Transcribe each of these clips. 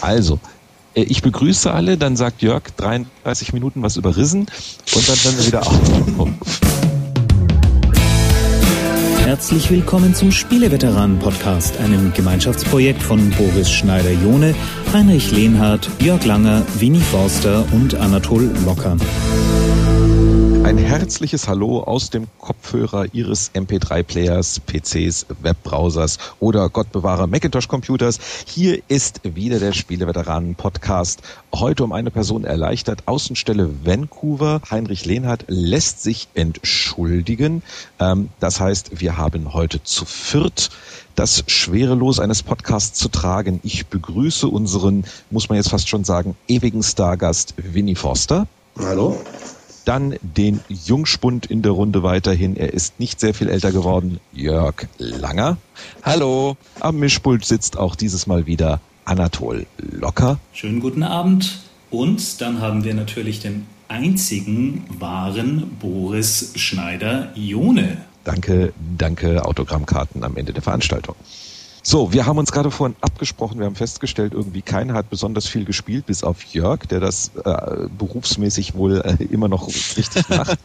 Also, äh, ich begrüße alle, dann sagt Jörg 33 Minuten was über Rissen und dann werden wir wieder auf. Herzlich willkommen zum Spieleveteranen-Podcast, einem Gemeinschaftsprojekt von Boris Schneider-Jone, Heinrich Lehnhardt, Jörg Langer, Winnie Forster und Anatol Locker. Ein herzliches Hallo aus dem Kopfhörer Ihres MP3-Players, PCs, Webbrowsers oder Gott bewahre Macintosh-Computers. Hier ist wieder der Spieleveteranen-Podcast. Heute um eine Person erleichtert. Außenstelle Vancouver. Heinrich Lehnhardt lässt sich entschuldigen. Ähm, das heißt, wir haben heute zu viert das schwere Los eines Podcasts zu tragen. Ich begrüße unseren, muss man jetzt fast schon sagen, ewigen Stargast Winnie Forster. Hallo. Dann den Jungspund in der Runde weiterhin. Er ist nicht sehr viel älter geworden. Jörg Langer. Hallo. Am Mischpult sitzt auch dieses Mal wieder Anatol Locker. Schönen guten Abend. Und dann haben wir natürlich den einzigen wahren Boris Schneider-Jone. Danke, danke, Autogrammkarten am Ende der Veranstaltung. So, wir haben uns gerade vorhin abgesprochen, wir haben festgestellt, irgendwie keiner hat besonders viel gespielt, bis auf Jörg, der das äh, berufsmäßig wohl äh, immer noch richtig macht.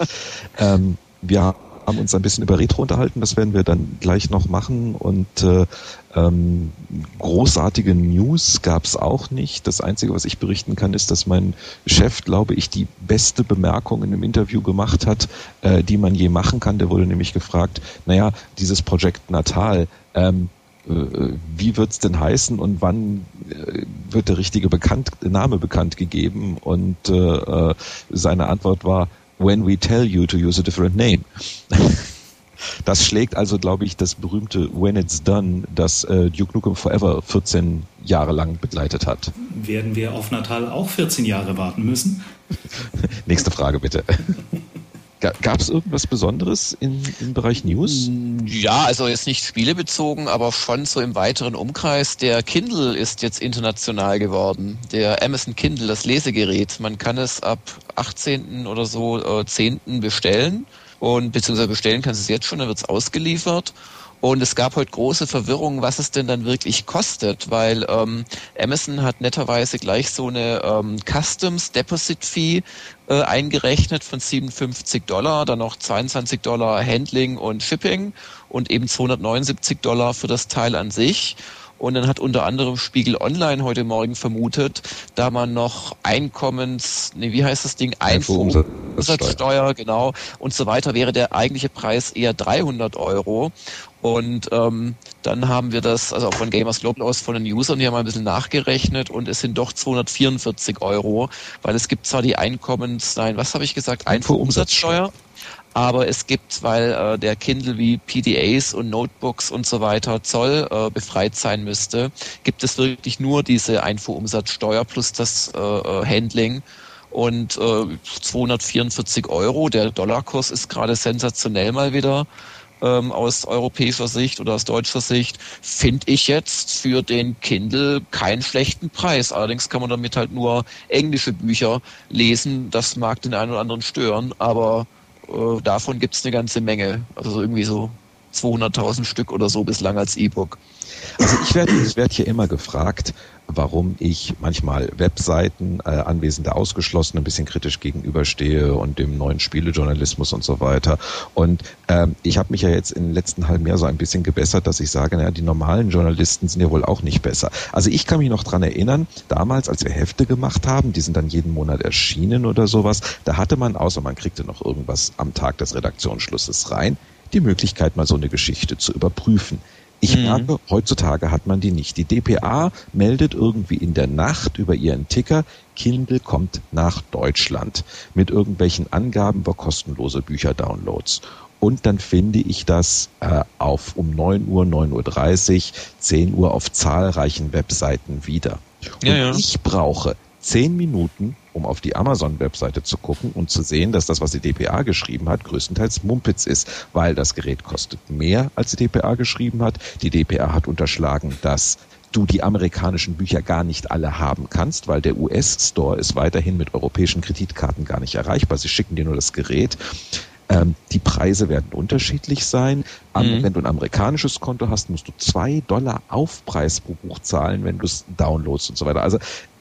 ähm, wir haben uns ein bisschen über Retro unterhalten, das werden wir dann gleich noch machen und äh, ähm, großartige News gab es auch nicht. Das Einzige, was ich berichten kann, ist, dass mein Chef, glaube ich, die beste Bemerkung in einem Interview gemacht hat, äh, die man je machen kann. Der wurde nämlich gefragt, naja, dieses Projekt Natal, ähm, äh, wie wird's denn heißen und wann äh, wird der richtige bekannt, Name bekannt gegeben? Und äh, äh, seine Antwort war, when we tell you to use a different name. Das schlägt also, glaube ich, das berühmte When It's Done, das äh, Duke Nukem Forever 14 Jahre lang begleitet hat. Werden wir auf Natal auch 14 Jahre warten müssen? Nächste Frage bitte. Gab es irgendwas Besonderes in, im Bereich News? Ja, also jetzt nicht spielebezogen, aber schon so im weiteren Umkreis. Der Kindle ist jetzt international geworden. Der Amazon Kindle, das Lesegerät. Man kann es ab 18. oder so äh, 10. bestellen und beziehungsweise bestellen kann es jetzt schon, dann wird es ausgeliefert. Und es gab heute große Verwirrung, was es denn dann wirklich kostet, weil ähm, Amazon hat netterweise gleich so eine ähm, Customs Deposit Fee äh, eingerechnet von 57 Dollar, dann noch 22 Dollar Handling und Shipping und eben 279 Dollar für das Teil an sich. Und dann hat unter anderem Spiegel Online heute Morgen vermutet, da man noch Einkommens, nee, wie heißt das Ding? Einfuhrumsatzsteuer, genau, und so weiter, wäre der eigentliche Preis eher 300 Euro. Und ähm, dann haben wir das, also auch von Gamers Global aus von den Usern hier mal ein bisschen nachgerechnet und es sind doch 244 Euro, weil es gibt zwar die Einkommens, nein, was habe ich gesagt, Einfuhrumsatzsteuer, aber es gibt, weil äh, der Kindle wie PDAs und Notebooks und so weiter Zoll äh, befreit sein müsste, gibt es wirklich nur diese Einfuhrumsatzsteuer plus das äh, äh Handling und äh, 244 Euro. Der Dollarkurs ist gerade sensationell mal wieder ähm, aus europäischer Sicht oder aus deutscher Sicht, finde ich jetzt für den Kindle keinen schlechten Preis. Allerdings kann man damit halt nur englische Bücher lesen. Das mag den einen oder anderen stören, aber äh, davon gibt es eine ganze Menge. Also irgendwie so 200.000 Stück oder so bislang als E-Book. Also ich werde ich werd hier immer gefragt, warum ich manchmal Webseiten, äh, Anwesende ausgeschlossen, ein bisschen kritisch gegenüberstehe und dem neuen Spielejournalismus und so weiter. Und ähm, ich habe mich ja jetzt im letzten halben Jahr so ein bisschen gebessert, dass ich sage, naja, die normalen Journalisten sind ja wohl auch nicht besser. Also ich kann mich noch dran erinnern, damals, als wir Hefte gemacht haben, die sind dann jeden Monat erschienen oder sowas, da hatte man, außer man kriegte noch irgendwas am Tag des Redaktionsschlusses rein, die Möglichkeit, mal so eine Geschichte zu überprüfen. Ich mhm. merke, heutzutage hat man die nicht. Die DPA meldet irgendwie in der Nacht über ihren Ticker, Kindle kommt nach Deutschland mit irgendwelchen Angaben über kostenlose Bücherdownloads. Und dann finde ich das äh, auf um 9 Uhr, 9.30 Uhr, 10 Uhr auf zahlreichen Webseiten wieder. Und ja, ja. ich brauche 10 Minuten, um auf die Amazon-Webseite zu gucken und zu sehen, dass das, was die DPA geschrieben hat, größtenteils Mumpitz ist, weil das Gerät kostet mehr, als die DPA geschrieben hat. Die DPA hat unterschlagen, dass du die amerikanischen Bücher gar nicht alle haben kannst, weil der US-Store ist weiterhin mit europäischen Kreditkarten gar nicht erreichbar. Sie schicken dir nur das Gerät. Ähm, die Preise werden unterschiedlich sein. Am, mhm. Wenn du ein amerikanisches Konto hast, musst du zwei Dollar Aufpreis pro Buch zahlen, wenn du es downloadst und so weiter. Also,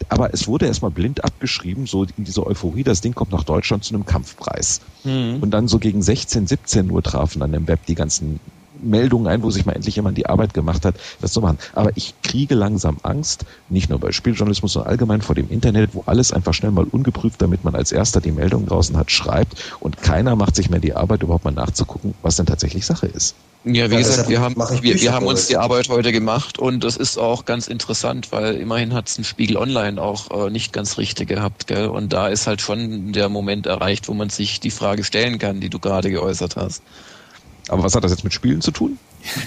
aber es wurde erstmal blind abgeschrieben, so in dieser Euphorie, das Ding kommt nach Deutschland zu einem Kampfpreis. Mhm. Und dann so gegen 16, 17 Uhr trafen dann im Web die ganzen Meldungen ein, wo sich mal endlich jemand die Arbeit gemacht hat, das zu machen. Aber ich kriege langsam Angst, nicht nur bei Spieljournalismus, sondern allgemein vor dem Internet, wo alles einfach schnell mal ungeprüft, damit man als erster die Meldung draußen hat, schreibt und keiner macht sich mehr die Arbeit, überhaupt mal nachzugucken, was denn tatsächlich Sache ist. Ja, wie ja, gesagt, wir haben, wir, wir haben uns die Arbeit heute gemacht und das ist auch ganz interessant, weil immerhin hat es ein Spiegel Online auch äh, nicht ganz richtig gehabt, gell? Und da ist halt schon der Moment erreicht, wo man sich die Frage stellen kann, die du gerade geäußert hast. Aber was hat das jetzt mit Spielen zu tun?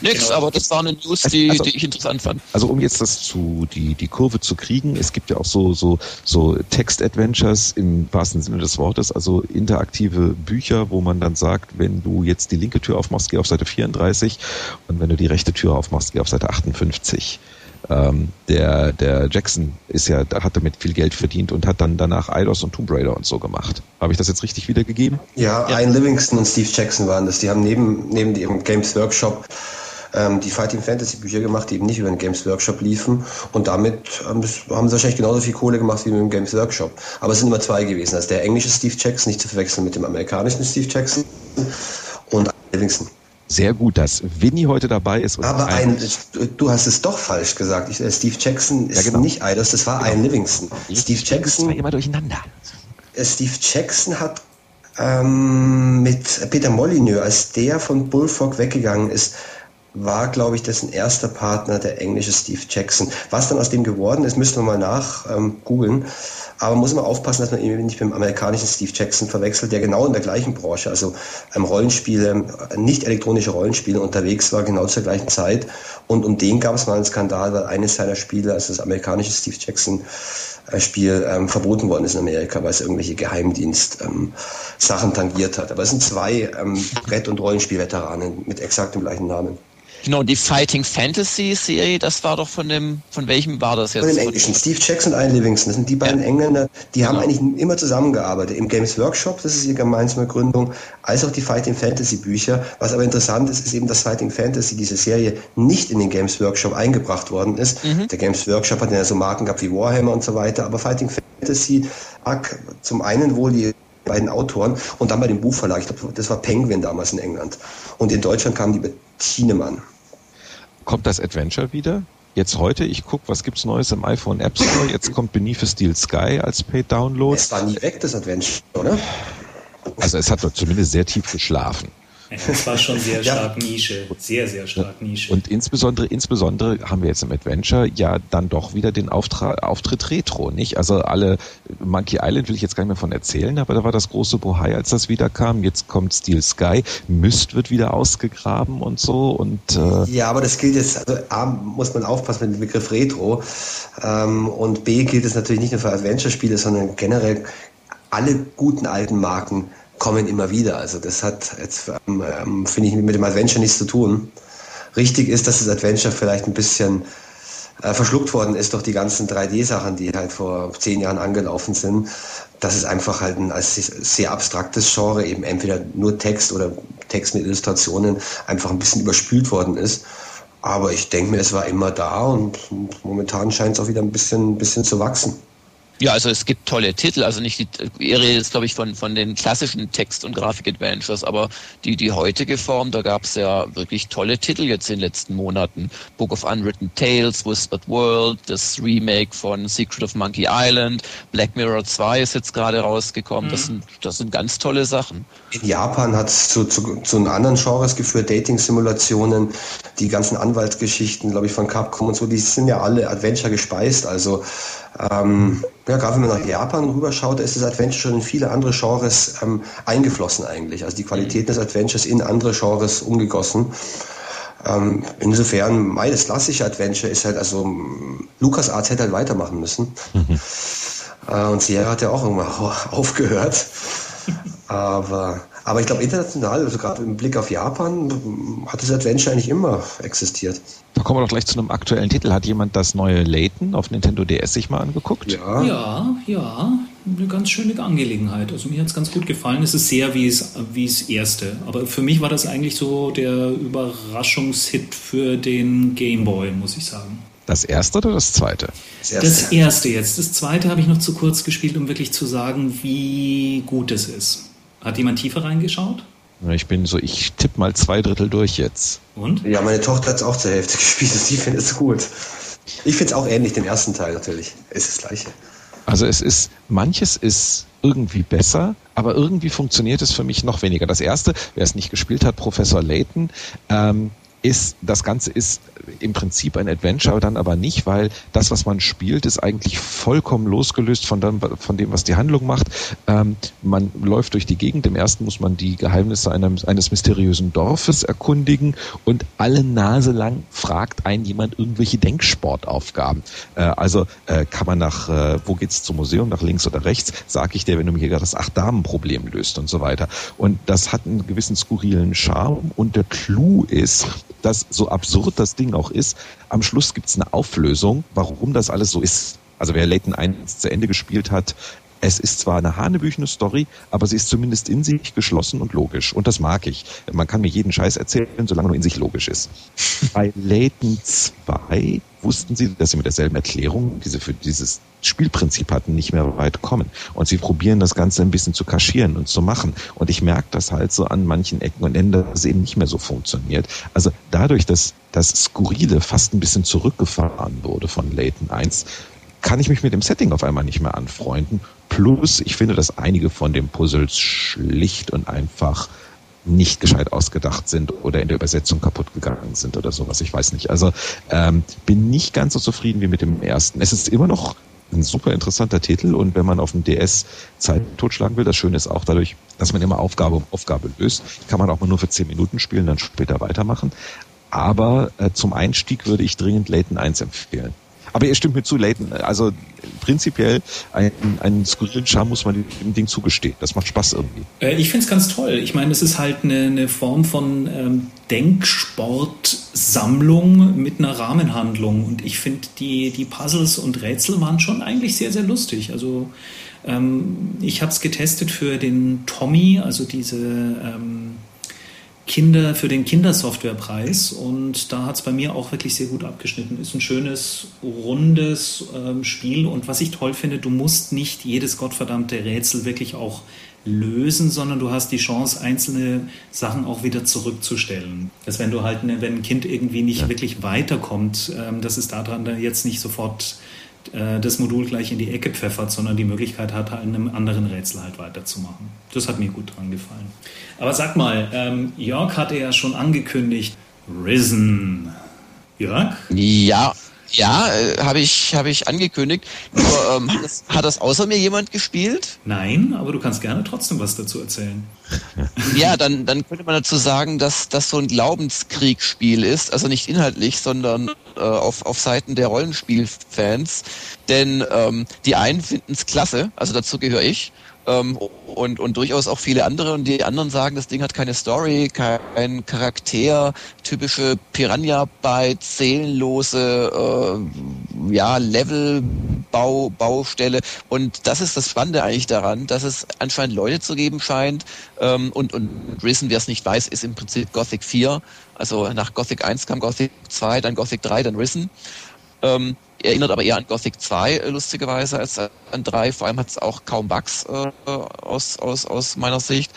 Nix, aber das war eine News, die, also, die ich interessant fand. Also um jetzt das zu, die, die Kurve zu kriegen, es gibt ja auch so, so, so Text-Adventures im wahrsten Sinne des Wortes, also interaktive Bücher, wo man dann sagt, wenn du jetzt die linke Tür aufmachst, geh auf Seite 34 und wenn du die rechte Tür aufmachst, geh auf Seite 58. Ähm, der, der Jackson ist ja, da hat damit viel Geld verdient und hat dann danach Eidos und Tomb Raider und so gemacht. Habe ich das jetzt richtig wiedergegeben? Ja, ja. Ian Livingston und Steve Jackson waren das. Die haben neben, neben ihrem Games Workshop ähm, die Fighting Fantasy Bücher gemacht, die eben nicht über den Games Workshop liefen. Und damit ähm, haben sie wahrscheinlich genauso viel Kohle gemacht wie mit dem Games Workshop. Aber es sind immer zwei gewesen. Also der englische Steve Jackson, nicht zu verwechseln mit dem amerikanischen Steve Jackson und Livingston. Sehr gut, dass Winnie heute dabei ist. Aber ein, du hast es doch falsch gesagt. Ich, äh, Steve Jackson ist ja, genau. nicht Eidos, das war genau. Ian Livingston. Steve Jackson. immer durcheinander. Äh, Steve Jackson hat ähm, mit Peter Molyneux, als der von Bullfrog weggegangen ist, war, glaube ich, dessen erster Partner der englische Steve Jackson. Was dann aus dem geworden ist, müssen wir mal nach ähm, googeln. Aber muss man aufpassen, dass man ihn nicht mit dem amerikanischen Steve Jackson verwechselt, der genau in der gleichen Branche, also ähm, Rollenspiele, nicht elektronische Rollenspiele unterwegs war, genau zur gleichen Zeit. Und um den gab es mal einen Skandal, weil eines seiner Spiele, also das amerikanische Steve Jackson äh, Spiel, ähm, verboten worden ist in Amerika, weil es irgendwelche Geheimdienst-Sachen ähm, tangiert hat. Aber es sind zwei ähm, Brett- und Rollenspielveteranen mit exakt dem gleichen Namen. Genau, die Fighting Fantasy Serie, das war doch von dem, von welchem war das jetzt? Von dem Englischen. Steve Jackson und Ian Livingston. Das sind die beiden ja. Engländer, die genau. haben eigentlich immer zusammengearbeitet. Im Games Workshop, das ist ihre gemeinsame Gründung, als auch die Fighting Fantasy Bücher. Was aber interessant ist, ist eben, dass Fighting Fantasy, diese Serie, nicht in den Games Workshop eingebracht worden ist. Mhm. Der Games Workshop hat ja so Marken gehabt wie Warhammer und so weiter, aber Fighting Fantasy mag zum einen wohl die beiden Autoren und dann bei dem Buchverlag, ich glaube, das war Penguin damals in England. Und in Deutschland kam die Bettinemann kommt das Adventure wieder. Jetzt heute, ich gucke, was gibt's Neues im iPhone App Store. Jetzt kommt Beneath a Steel Sky als Paid Download. Es war nie weg, das Adventure, oder? Also es hat doch zumindest sehr tief geschlafen. Das war schon sehr stark ja. Nische, sehr, sehr stark Nische. Und insbesondere, insbesondere haben wir jetzt im Adventure ja dann doch wieder den Auftra Auftritt Retro, nicht? Also alle, Monkey Island will ich jetzt gar nicht mehr von erzählen, aber da war das große Bohai, als das wieder kam. Jetzt kommt Steel Sky, Myst wird wieder ausgegraben und so und äh Ja, aber das gilt jetzt, also A, muss man aufpassen mit dem Begriff Retro ähm, und B gilt es natürlich nicht nur für Adventure-Spiele, sondern generell alle guten alten Marken kommen immer wieder. Also das hat jetzt, ähm, ähm, finde ich, mit dem Adventure nichts zu tun. Richtig ist, dass das Adventure vielleicht ein bisschen äh, verschluckt worden ist durch die ganzen 3D-Sachen, die halt vor zehn Jahren angelaufen sind. Das ist einfach halt ein als sehr abstraktes Genre, eben entweder nur Text oder Text mit Illustrationen, einfach ein bisschen überspült worden ist. Aber ich denke mir, es war immer da und momentan scheint es auch wieder ein bisschen, ein bisschen zu wachsen. Ja, also es gibt tolle Titel, also nicht die, ihr redet jetzt, glaube ich, von, von den klassischen Text- und Grafik-Adventures, aber die, die heutige Form, da gab es ja wirklich tolle Titel jetzt in den letzten Monaten. Book of Unwritten Tales, Whispered World, das Remake von Secret of Monkey Island, Black Mirror 2 ist jetzt gerade rausgekommen. Mhm. Das, sind, das sind ganz tolle Sachen. In Japan hat es zu, zu, zu anderen Genres geführt, Dating-Simulationen, die ganzen Anwaltsgeschichten, glaube ich, von Capcom und so, die sind ja alle Adventure gespeist, also ähm, ja, gerade wenn man nach Japan rüberschaut, ist das Adventure schon in viele andere Genres ähm, eingeflossen eigentlich. Also die Qualität des Adventures in andere Genres umgegossen. Ähm, insofern, mein das klassische Adventure ist halt, also Lukas Arts hätte halt weitermachen müssen. Mhm. Äh, und Sierra hat ja auch irgendwann aufgehört. Aber aber ich glaube, international, also gerade im Blick auf Japan, hat das Adventure eigentlich immer existiert. Da kommen wir doch gleich zu einem aktuellen Titel. Hat jemand das neue Layton auf Nintendo DS sich mal angeguckt? Ja. Ja, ja. eine ganz schöne Angelegenheit. Also mir hat es ganz gut gefallen. Es ist sehr wie es, wie es erste. Aber für mich war das eigentlich so der Überraschungshit für den Game Boy, muss ich sagen. Das erste oder das zweite? Das erste, das erste jetzt. Das zweite habe ich noch zu kurz gespielt, um wirklich zu sagen, wie gut es ist. Hat jemand tiefer reingeschaut? Ich bin so, ich tippe mal zwei Drittel durch jetzt. Und? Ja, meine Tochter hat es auch zur Hälfte gespielt. Sie findet es gut. Ich finde es auch ähnlich, den ersten Teil natürlich. Es ist das gleiche. Also es ist, manches ist irgendwie besser, aber irgendwie funktioniert es für mich noch weniger. Das erste, wer es nicht gespielt hat, Professor Layton, ähm, ist, das Ganze ist im Prinzip ein Adventure, dann aber nicht, weil das, was man spielt, ist eigentlich vollkommen losgelöst von dem, von dem was die Handlung macht. Ähm, man läuft durch die Gegend. Im ersten muss man die Geheimnisse einem, eines mysteriösen Dorfes erkundigen und alle Nase lang fragt einen jemand irgendwelche Denksportaufgaben. Äh, also äh, kann man nach, äh, wo geht's zum Museum, nach links oder rechts, sag ich dir, wenn du mir hier das Acht-Damen-Problem löst und so weiter. Und das hat einen gewissen skurrilen Charme und der Clou ist, dass so absurd das Ding auch ist, am Schluss gibt es eine Auflösung, warum das alles so ist. Also wer Layton 1 zu Ende gespielt hat, es ist zwar eine hanebüchene Story, aber sie ist zumindest in sich geschlossen und logisch. Und das mag ich. Man kann mir jeden Scheiß erzählen, solange nur in sich logisch ist. Bei Layton 2 wussten sie, dass sie mit derselben Erklärung, die sie für dieses Spielprinzip hatten, nicht mehr weit kommen. Und sie probieren das Ganze ein bisschen zu kaschieren und zu machen. Und ich merke das halt so an manchen Ecken und Enden, dass es eben nicht mehr so funktioniert. Also dadurch, dass das Skurrile fast ein bisschen zurückgefahren wurde von Layton 1, kann ich mich mit dem Setting auf einmal nicht mehr anfreunden. Plus, ich finde, dass einige von den Puzzles schlicht und einfach nicht gescheit ausgedacht sind oder in der Übersetzung kaputt gegangen sind oder sowas. Ich weiß nicht. Also ähm, bin nicht ganz so zufrieden wie mit dem ersten. Es ist immer noch ein super interessanter Titel und wenn man auf dem DS Zeit totschlagen will, das Schöne ist auch dadurch, dass man immer Aufgabe um Aufgabe löst, kann man auch mal nur für zehn Minuten spielen, dann später weitermachen. Aber äh, zum Einstieg würde ich dringend Layton 1 empfehlen. Aber ihr stimmt mir zu, Leighton, also prinzipiell einen, einen skurrilen Charme muss man dem Ding zugestehen. Das macht Spaß irgendwie. Äh, ich finde es ganz toll. Ich meine, es ist halt eine, eine Form von ähm, Denksportsammlung mit einer Rahmenhandlung. Und ich finde, die, die Puzzles und Rätsel waren schon eigentlich sehr, sehr lustig. Also ähm, ich habe es getestet für den Tommy, also diese... Ähm, Kinder für den Kindersoftwarepreis und da hat es bei mir auch wirklich sehr gut abgeschnitten. Ist ein schönes, rundes ähm, Spiel und was ich toll finde, du musst nicht jedes gottverdammte Rätsel wirklich auch lösen, sondern du hast die Chance, einzelne Sachen auch wieder zurückzustellen. Dass wenn du halt, wenn ein Kind irgendwie nicht ja. wirklich weiterkommt, ähm, dass es daran dann jetzt nicht sofort äh, das Modul gleich in die Ecke pfeffert, sondern die Möglichkeit hat, an einem anderen Rätsel halt weiterzumachen. Das hat mir gut dran gefallen. Aber sag mal, ähm, Jörg hatte ja schon angekündigt, Risen. Jörg? Ja, ja, äh, habe ich, hab ich angekündigt. Nur, ähm, hat, das, hat das außer mir jemand gespielt? Nein, aber du kannst gerne trotzdem was dazu erzählen. Ja, dann, dann könnte man dazu sagen, dass das so ein Glaubenskriegsspiel ist. Also nicht inhaltlich, sondern äh, auf, auf Seiten der Rollenspielfans. Denn ähm, die einen finden es klasse, also dazu gehöre ich ähm, und, und durchaus auch viele andere. Und die anderen sagen, das Ding hat keine Story, kein Charakter, typische Piranha-Bytes, seelenlose äh, ja, Level-Bau, Baustelle. Und das ist das Spannende eigentlich daran, dass es anscheinend Leute zu geben scheint. Ähm, und, und Risen, wer es nicht weiß, ist im Prinzip Gothic 4. Also nach Gothic 1 kam Gothic 2, dann Gothic 3, dann Risen. Ähm, erinnert aber eher an Gothic 2 äh, lustigerweise als an 3. Vor allem hat es auch kaum Bugs äh, aus, aus, aus meiner Sicht.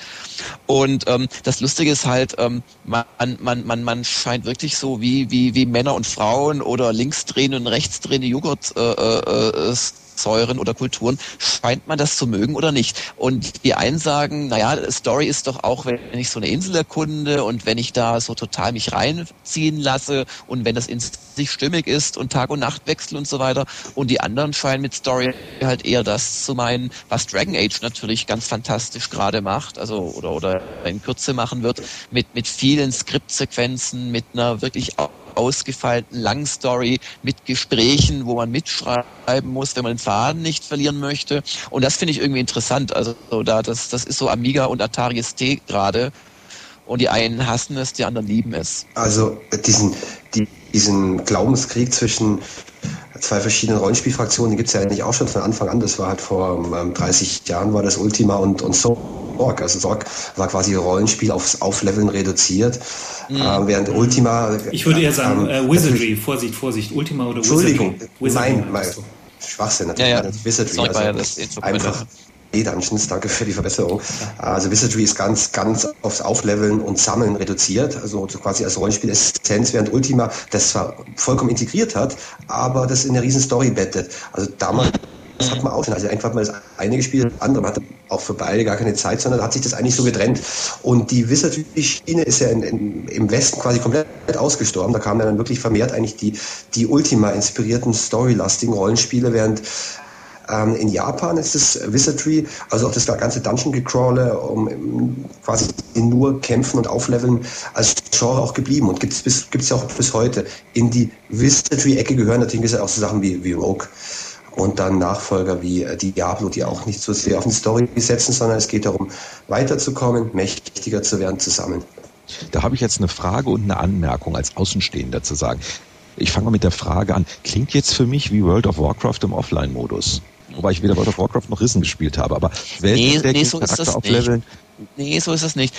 Und ähm, das Lustige ist halt, ähm, man, man, man, man scheint wirklich so wie, wie, wie Männer und Frauen oder linksdrehende und rechtsdrehende Joghurt äh, äh, äh Säuren oder Kulturen, scheint man das zu mögen oder nicht. Und die einen sagen, naja, Story ist doch auch, wenn ich so eine Insel erkunde und wenn ich da so total mich reinziehen lasse und wenn das in sich stimmig ist und Tag und Nacht wechselt und so weiter. Und die anderen scheinen mit Story halt eher das zu meinen, was Dragon Age natürlich ganz fantastisch gerade macht, also oder oder in Kürze machen wird, mit mit vielen Skriptsequenzen, mit einer wirklich ausgefeilten langen Story mit Gesprächen, wo man mitschreiben muss, wenn man den Faden nicht verlieren möchte. Und das finde ich irgendwie interessant. Also da das, das ist so Amiga und Atari ST gerade. Und die einen hassen es, die anderen lieben es. Also diesen, die, diesen Glaubenskrieg zwischen zwei verschiedenen Rollenspielfraktionen, die gibt es ja eigentlich auch schon von Anfang an. Das war halt vor ähm, 30 Jahren war das Ultima und, und Sorg. Also Sorg war quasi Rollenspiel aufs Aufleveln reduziert. Mhm. Äh, während Ultima. Ich würde eher sagen, ähm, äh, Wizardry, Vorsicht, Vorsicht, Ultima oder Wizardry. Entschuldigung, Wizardry, nein, mein, Schwachsinn natürlich. Ja, ja. Wizardry. Also ja das einfach E-Dungeons, danke für die Verbesserung. Also Wizardry ist ganz, ganz aufs Aufleveln und Sammeln reduziert, also quasi als Rollenspiel-Essenz, während Ultima das zwar vollkommen integriert hat, aber das in eine riesen Story bettet. Also damals das hat man auch schon. Also einfach mal das eine gespielt, das andere. Man hatte auch für beide gar keine Zeit, sondern hat sich das eigentlich so getrennt. Und die Wizardry-Schiene ist ja in, in, im Westen quasi komplett ausgestorben. Da kamen dann wirklich vermehrt eigentlich die, die Ultima-inspirierten, storylastigen Rollenspiele, während ähm, in Japan ist es Wizardry, also auch das ganze Dungeon Gecrawle, um quasi nur kämpfen und aufleveln als Genre auch geblieben und gibt es ja auch bis heute. In die Wizardry-Ecke gehören natürlich auch so Sachen wie, wie Rogue und dann Nachfolger wie äh, Diablo, die auch nicht so sehr auf die Story setzen, sondern es geht darum, weiterzukommen, mächtiger zu werden zusammen. Da habe ich jetzt eine Frage und eine Anmerkung als Außenstehender zu sagen. Ich fange mal mit der Frage an. Klingt jetzt für mich wie World of Warcraft im Offline-Modus. Wobei ich weder World of Warcraft noch Rissen gespielt habe. Aber nee, nee, so ist das nicht. Nee, so ist das nicht.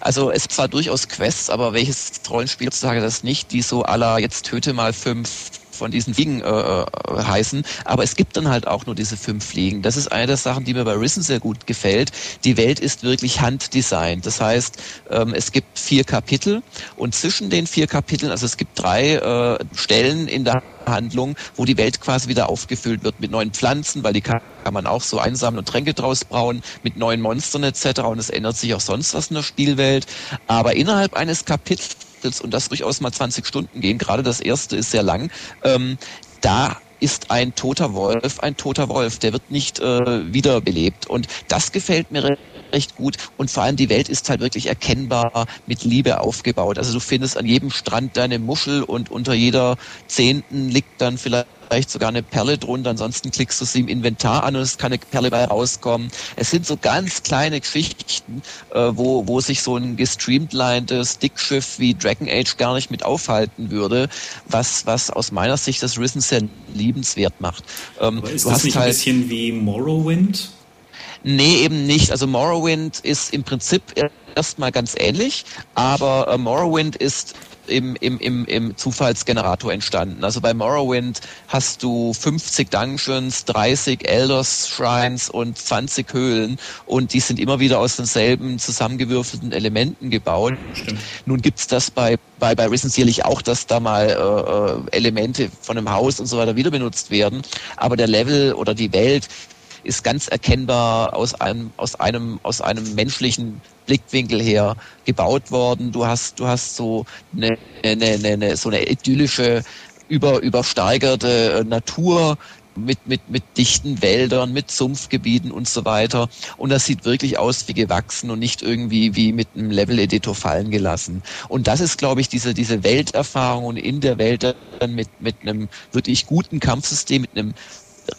Also es zwar durchaus Quests, aber welches Rollenspiel sage das nicht, die so aller jetzt töte mal fünf von diesen Fliegen äh, äh, heißen. Aber es gibt dann halt auch nur diese fünf Fliegen. Das ist eine der Sachen, die mir bei Risen sehr gut gefällt. Die Welt ist wirklich handdesignt. Das heißt, ähm, es gibt vier Kapitel und zwischen den vier Kapiteln, also es gibt drei äh, Stellen in der Handlung, wo die Welt quasi wieder aufgefüllt wird mit neuen Pflanzen, weil die kann, kann man auch so einsammeln und Tränke draus brauen, mit neuen Monstern etc. Und es ändert sich auch sonst was in der Spielwelt. Aber innerhalb eines Kapitels Kapitels und das durchaus mal 20 Stunden gehen, gerade das erste ist sehr lang, ähm, da ist ein toter Wolf ein toter Wolf, der wird nicht äh, wiederbelebt. Und das gefällt mir recht gut. Und vor allem die Welt ist halt wirklich erkennbar mit Liebe aufgebaut. Also du findest an jedem Strand deine Muschel und unter jeder Zehnten liegt dann vielleicht vielleicht sogar eine Perle drunter, ansonsten klickst du sie im Inventar an und es kann eine Perle bei rauskommen. Es sind so ganz kleine Geschichten, äh, wo, wo sich so ein gestreamlinedes Dickschiff wie Dragon Age gar nicht mit aufhalten würde, was, was aus meiner Sicht das Risen sehr liebenswert macht. Ähm, Aber ist das nicht halt, ein bisschen wie Morrowind? Nee, eben nicht. Also Morrowind ist im Prinzip erstmal ganz ähnlich, aber äh, Morrowind ist im, im, im, im Zufallsgenerator entstanden. Also bei Morrowind hast du 50 Dungeons, 30 Elders Shrines und 20 Höhlen und die sind immer wieder aus denselben zusammengewürfelten Elementen gebaut. Stimmt. Nun gibt's das bei, bei, bei Risen sicherlich auch, dass da mal äh, äh, Elemente von einem Haus und so weiter wieder benutzt werden, aber der Level oder die Welt ist ganz erkennbar aus einem, aus einem, aus einem menschlichen Blickwinkel her gebaut worden. Du hast, du hast so eine, eine, eine so eine idyllische, über, übersteigerte Natur, mit, mit, mit dichten Wäldern, mit Sumpfgebieten und so weiter. Und das sieht wirklich aus wie gewachsen und nicht irgendwie wie mit einem Level-Editor fallen gelassen. Und das ist, glaube ich, diese, diese Welterfahrung und in der Welt dann mit, mit einem wirklich guten Kampfsystem, mit einem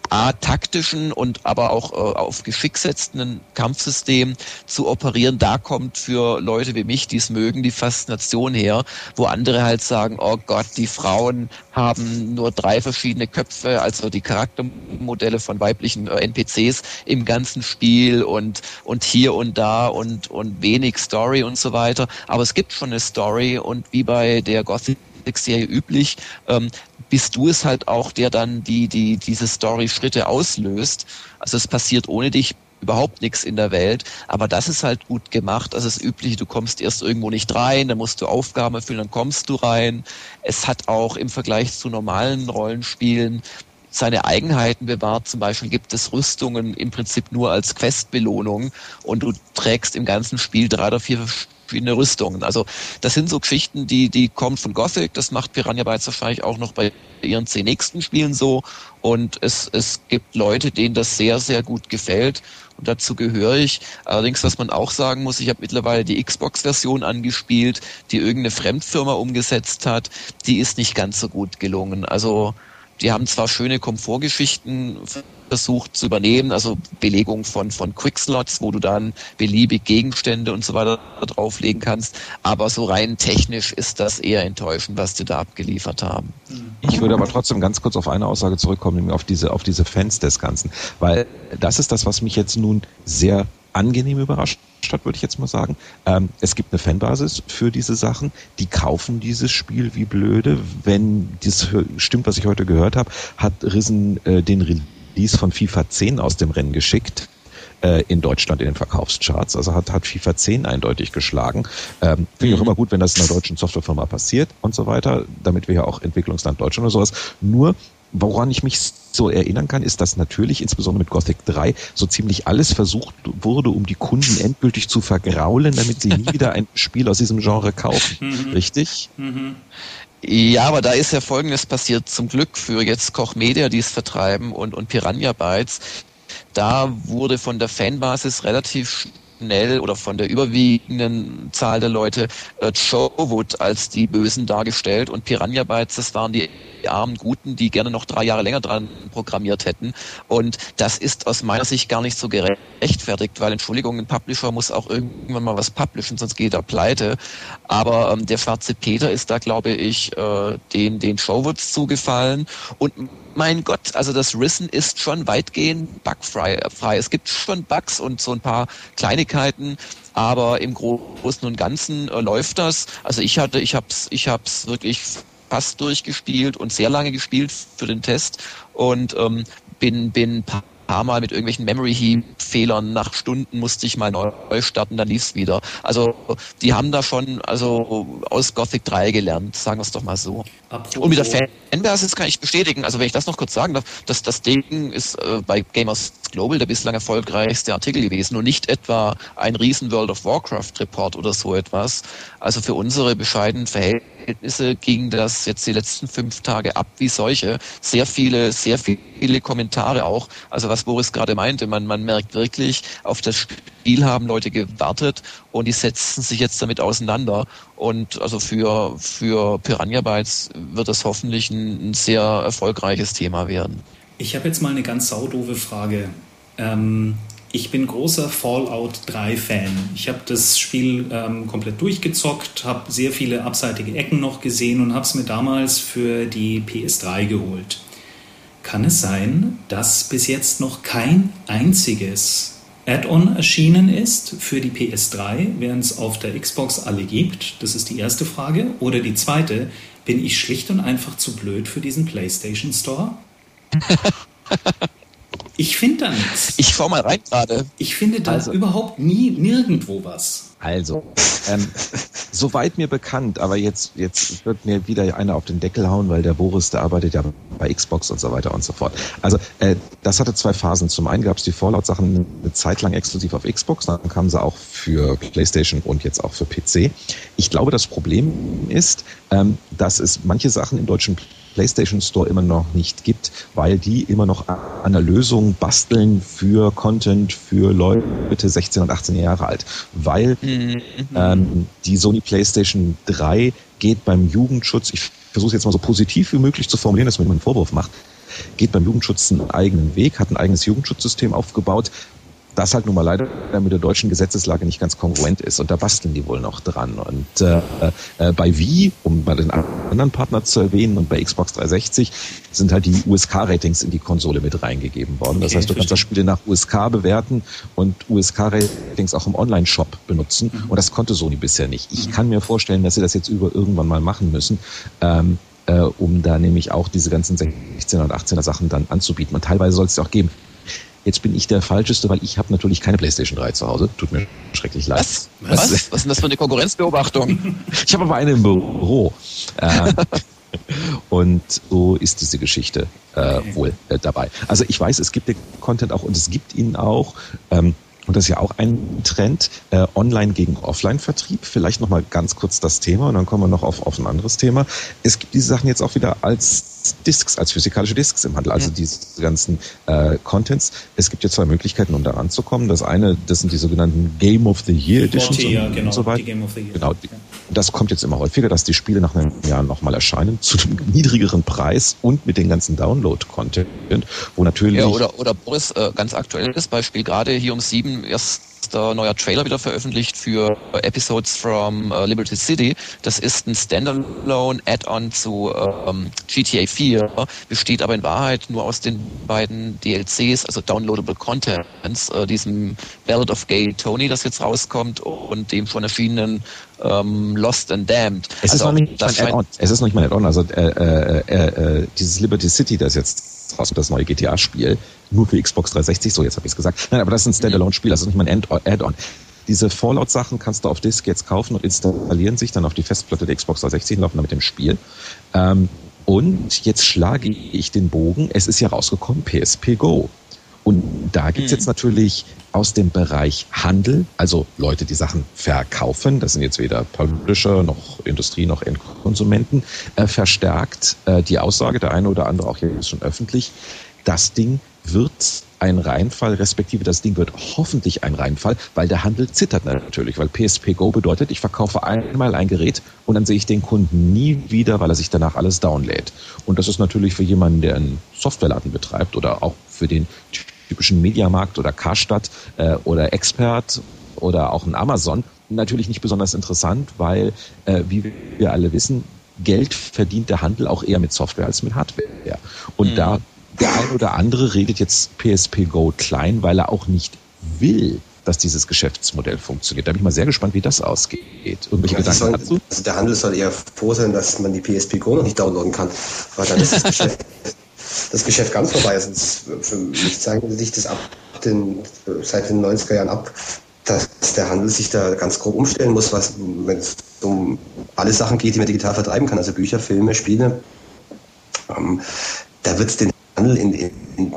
A, taktischen und aber auch äh, auf Geschick setzenden Kampfsystem zu operieren, da kommt für Leute wie mich, die es mögen, die Faszination her, wo andere halt sagen, oh Gott, die Frauen haben nur drei verschiedene Köpfe, also die Charaktermodelle von weiblichen äh, NPCs im ganzen Spiel und, und hier und da und, und wenig Story und so weiter. Aber es gibt schon eine Story und wie bei der Gothic Serie üblich, ähm, bist du es halt auch, der dann die, die, diese Story-Schritte auslöst. Also es passiert ohne dich überhaupt nichts in der Welt, aber das ist halt gut gemacht. Also das Übliche, du kommst erst irgendwo nicht rein, dann musst du Aufgaben erfüllen, dann kommst du rein. Es hat auch im Vergleich zu normalen Rollenspielen seine Eigenheiten bewahrt. Zum Beispiel gibt es Rüstungen im Prinzip nur als Questbelohnung und du trägst im ganzen Spiel drei oder vier verschiedene Rüstungen. Also das sind so Geschichten, die, die kommen von Gothic, das macht Piranha Bytes wahrscheinlich auch noch bei ihren zehn nächsten Spielen so. Und es, es gibt Leute, denen das sehr, sehr gut gefällt. Und dazu gehöre ich. Allerdings, was man auch sagen muss, ich habe mittlerweile die Xbox-Version angespielt, die irgendeine Fremdfirma umgesetzt hat. Die ist nicht ganz so gut gelungen. Also die haben zwar schöne Komfortgeschichten versucht zu übernehmen, also Belegung von, von Quickslots, wo du dann beliebig Gegenstände und so weiter drauflegen kannst. Aber so rein technisch ist das eher enttäuschend, was die da abgeliefert haben. Ich würde aber trotzdem ganz kurz auf eine Aussage zurückkommen, auf diese, auf diese Fans des Ganzen. Weil das ist das, was mich jetzt nun sehr angenehm überrascht hat, würde ich jetzt mal sagen. Ähm, es gibt eine Fanbasis für diese Sachen, die kaufen dieses Spiel wie blöde. Wenn das stimmt, was ich heute gehört habe, hat Risen äh, den Release von FIFA 10 aus dem Rennen geschickt äh, in Deutschland in den Verkaufscharts. Also hat, hat FIFA 10 eindeutig geschlagen. Ähm, Finde ich auch mhm. immer gut, wenn das in einer deutschen Softwarefirma passiert und so weiter, damit wir ja auch Entwicklungsland Deutschland oder sowas. Nur Woran ich mich so erinnern kann, ist, dass natürlich insbesondere mit Gothic 3 so ziemlich alles versucht wurde, um die Kunden endgültig zu vergraulen, damit sie nie wieder ein Spiel aus diesem Genre kaufen. Mhm. Richtig? Mhm. Ja, aber da ist ja Folgendes passiert. Zum Glück für jetzt Koch Media, die es vertreiben und, und Piranha Bytes. Da wurde von der Fanbasis relativ schnell oder von der überwiegenden Zahl der Leute äh, Showwood als die Bösen dargestellt und Piranha Bytes, das waren die armen Guten, die gerne noch drei Jahre länger dran programmiert hätten. Und das ist aus meiner Sicht gar nicht so gerechtfertigt, weil Entschuldigung, ein Publisher muss auch irgendwann mal was publishen, sonst geht er pleite. Aber ähm, der schwarze Peter ist da, glaube ich, äh, den, den Showwoods zugefallen und mein Gott, also das Risen ist schon weitgehend bugfrei. Es gibt schon Bugs und so ein paar Kleinigkeiten, aber im Großen und Ganzen äh, läuft das. Also ich hatte, ich hab's, ich hab's wirklich fast durchgespielt und sehr lange gespielt für den Test und ähm, bin bin paar paar Mal mit irgendwelchen Memory Heap Fehlern nach Stunden musste ich mal neu starten, dann lief's wieder. Also die haben da schon also aus Gothic 3 gelernt, sagen wir es doch mal so. Apropos. Und mit der Fanbasis kann ich bestätigen, also wenn ich das noch kurz sagen darf, dass das Ding ist äh, bei Gamers Global der bislang erfolgreichste Artikel gewesen und nicht etwa ein riesen World of Warcraft Report oder so etwas. Also für unsere bescheidenen Verhältnisse ging das jetzt die letzten fünf Tage ab wie solche. Sehr viele, sehr viele Kommentare auch. Also was Boris gerade meinte, man, man merkt wirklich, auf das Spiel haben Leute gewartet und die setzen sich jetzt damit auseinander. Und also für, für Piranha Bytes wird das hoffentlich ein, ein sehr erfolgreiches Thema werden. Ich habe jetzt mal eine ganz saudove Frage. Ähm, ich bin großer Fallout 3 Fan. Ich habe das Spiel ähm, komplett durchgezockt, habe sehr viele abseitige Ecken noch gesehen und habe es mir damals für die PS3 geholt. Kann es sein, dass bis jetzt noch kein einziges Add-on erschienen ist für die PS3, während es auf der Xbox alle gibt? Das ist die erste Frage. Oder die zweite, bin ich schlicht und einfach zu blöd für diesen PlayStation Store? Ich finde da nichts. Ich schau mal rein gerade. Ich finde da also, überhaupt nie nirgendwo was. Also, ähm, soweit mir bekannt, aber jetzt, jetzt wird mir wieder einer auf den Deckel hauen, weil der Boris, der arbeitet ja bei Xbox und so weiter und so fort. Also, äh, das hatte zwei Phasen. Zum einen gab es die Fallout-Sachen eine Zeit lang exklusiv auf Xbox, dann kamen sie auch für PlayStation und jetzt auch für PC. Ich glaube, das Problem ist, ähm, dass es manche Sachen im deutschen PlayStation Store immer noch nicht gibt, weil die immer noch an einer Lösung basteln für Content für Leute 16 und 18 Jahre alt. Weil mhm. ähm, die Sony PlayStation 3 geht beim Jugendschutz, ich versuche es jetzt mal so positiv wie möglich zu formulieren, dass man einen Vorwurf macht, geht beim Jugendschutz einen eigenen Weg, hat ein eigenes Jugendschutzsystem aufgebaut, das halt nun mal leider mit der deutschen Gesetzeslage nicht ganz kongruent ist. Und da basteln die wohl noch dran. Und äh, äh, bei Wii, um bei den anderen Partner zu erwähnen, und bei Xbox 360 sind halt die USK-Ratings in die Konsole mit reingegeben worden. Das okay, heißt, du kannst das Spiel nach USK bewerten und USK-Ratings auch im Online-Shop benutzen. Mhm. Und das konnte Sony bisher nicht. Ich mhm. kann mir vorstellen, dass sie das jetzt über irgendwann mal machen müssen. Ähm, äh, um da nämlich auch diese ganzen 16er und 18er Sachen dann anzubieten. Und teilweise soll es ja auch geben. Jetzt bin ich der Falscheste, weil ich habe natürlich keine PlayStation 3 zu Hause. Tut mir schrecklich leid. Was? Was? Was, ist denn das für eine Konkurrenzbeobachtung? ich habe aber eine im Büro. Äh, und so ist diese Geschichte äh, wohl äh, dabei. Also ich weiß, es gibt den Content auch und es gibt ihn auch. Ähm, und das ist ja auch ein Trend, äh, Online gegen Offline-Vertrieb. Vielleicht nochmal ganz kurz das Thema und dann kommen wir noch auf, auf ein anderes Thema. Es gibt diese Sachen jetzt auch wieder als Discs, als physikalische Discs im Handel, also diese ganzen äh, Contents. Es gibt ja zwei Möglichkeiten, um da ranzukommen. Das eine, das sind die sogenannten Game of the Year Editions und, ja, genau, und so weiter. Die Game of the Year. Genau, die, das kommt jetzt immer häufiger, dass die Spiele nach einem Jahr nochmal erscheinen, zu einem niedrigeren Preis und mit den ganzen Download-Content, wo natürlich... Ja, oder, oder Boris, äh, ganz aktuelles Beispiel, gerade hier um sieben erster neuer Trailer wieder veröffentlicht für Episodes from uh, Liberty City. Das ist ein Standalone Add-on zu ähm, GTA 4, besteht aber in Wahrheit nur aus den beiden DLCs, also Downloadable Contents, äh, diesem Ballad of Gay Tony, das jetzt rauskommt, und dem schon erschienenen ähm, Lost and Damned. Es also, ist noch nicht mal ein Add-on. Es ist noch nicht mal Add-on. Also äh, äh, äh, äh dieses Liberty City, das jetzt rauskommt, das neue GTA-Spiel, nur für Xbox 360, so jetzt habe ich es gesagt. Nein, aber das ist ein Standalone-Spiel, also nicht mal ein Add-on. Diese Fallout-Sachen kannst du auf Disk jetzt kaufen und installieren sich dann auf die Festplatte der Xbox 360 und laufen dann mit dem Spiel. Ähm, und jetzt schlage ich den Bogen. Es ist ja rausgekommen, PSP Go. Und da gibt's mhm. jetzt natürlich aus dem Bereich Handel, also Leute, die Sachen verkaufen, das sind jetzt weder Publisher noch Industrie noch Endkonsumenten, äh, verstärkt äh, die Aussage, der eine oder andere auch jetzt schon öffentlich, das Ding wird ein Reinfall, respektive das Ding wird hoffentlich ein Reinfall, weil der Handel zittert natürlich, weil PSP Go bedeutet, ich verkaufe einmal ein Gerät und dann sehe ich den Kunden nie wieder, weil er sich danach alles downlädt. Und das ist natürlich für jemanden, der einen Softwareladen betreibt oder auch für den typischen Mediamarkt oder Karstadt äh, oder Expert oder auch ein Amazon natürlich nicht besonders interessant, weil, äh, wie wir alle wissen, Geld verdient der Handel auch eher mit Software als mit Hardware. Und mhm. da der ein oder andere redet jetzt PSP Go klein, weil er auch nicht will, dass dieses Geschäftsmodell funktioniert. Da bin ich mal sehr gespannt, wie das ausgeht. Irgendwelche ja, Gedanken soll, dazu? Also der Handel soll eher froh sein, dass man die PSP Go noch nicht downloaden kann, weil dann ist das Geschäft das Geschäft ganz vorbei ist. Für mich zeigen sich das ab den, seit den 90er Jahren ab, dass der Handel sich da ganz grob umstellen muss, was, wenn es um alle Sachen geht, die man digital vertreiben kann, also Bücher, Filme, Spiele. Ähm, da wird es den Handel in, in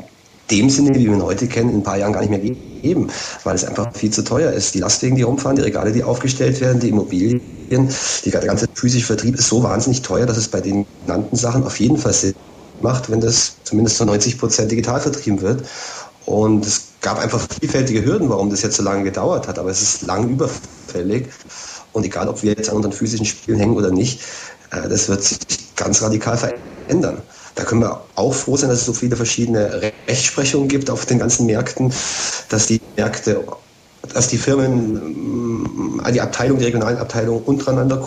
dem Sinne, wie wir ihn heute kennen, in ein paar Jahren gar nicht mehr geben, weil es einfach viel zu teuer ist. Die Lastwagen, die rumfahren, die Regale, die aufgestellt werden, die Immobilien, die, der ganze physische Vertrieb ist so wahnsinnig teuer, dass es bei den genannten Sachen auf jeden Fall Sinn macht, wenn das zumindest zu 90 Prozent digital vertrieben wird. Und es gab einfach vielfältige Hürden, warum das jetzt so lange gedauert hat, aber es ist lang überfällig. Und egal, ob wir jetzt an unseren physischen Spielen hängen oder nicht, äh, das wird sich ganz radikal verändern. Da können wir auch froh sein, dass es so viele verschiedene Rechtsprechungen gibt auf den ganzen Märkten, dass die Märkte, dass die Firmen, äh, die Abteilungen, die regionalen Abteilungen untereinander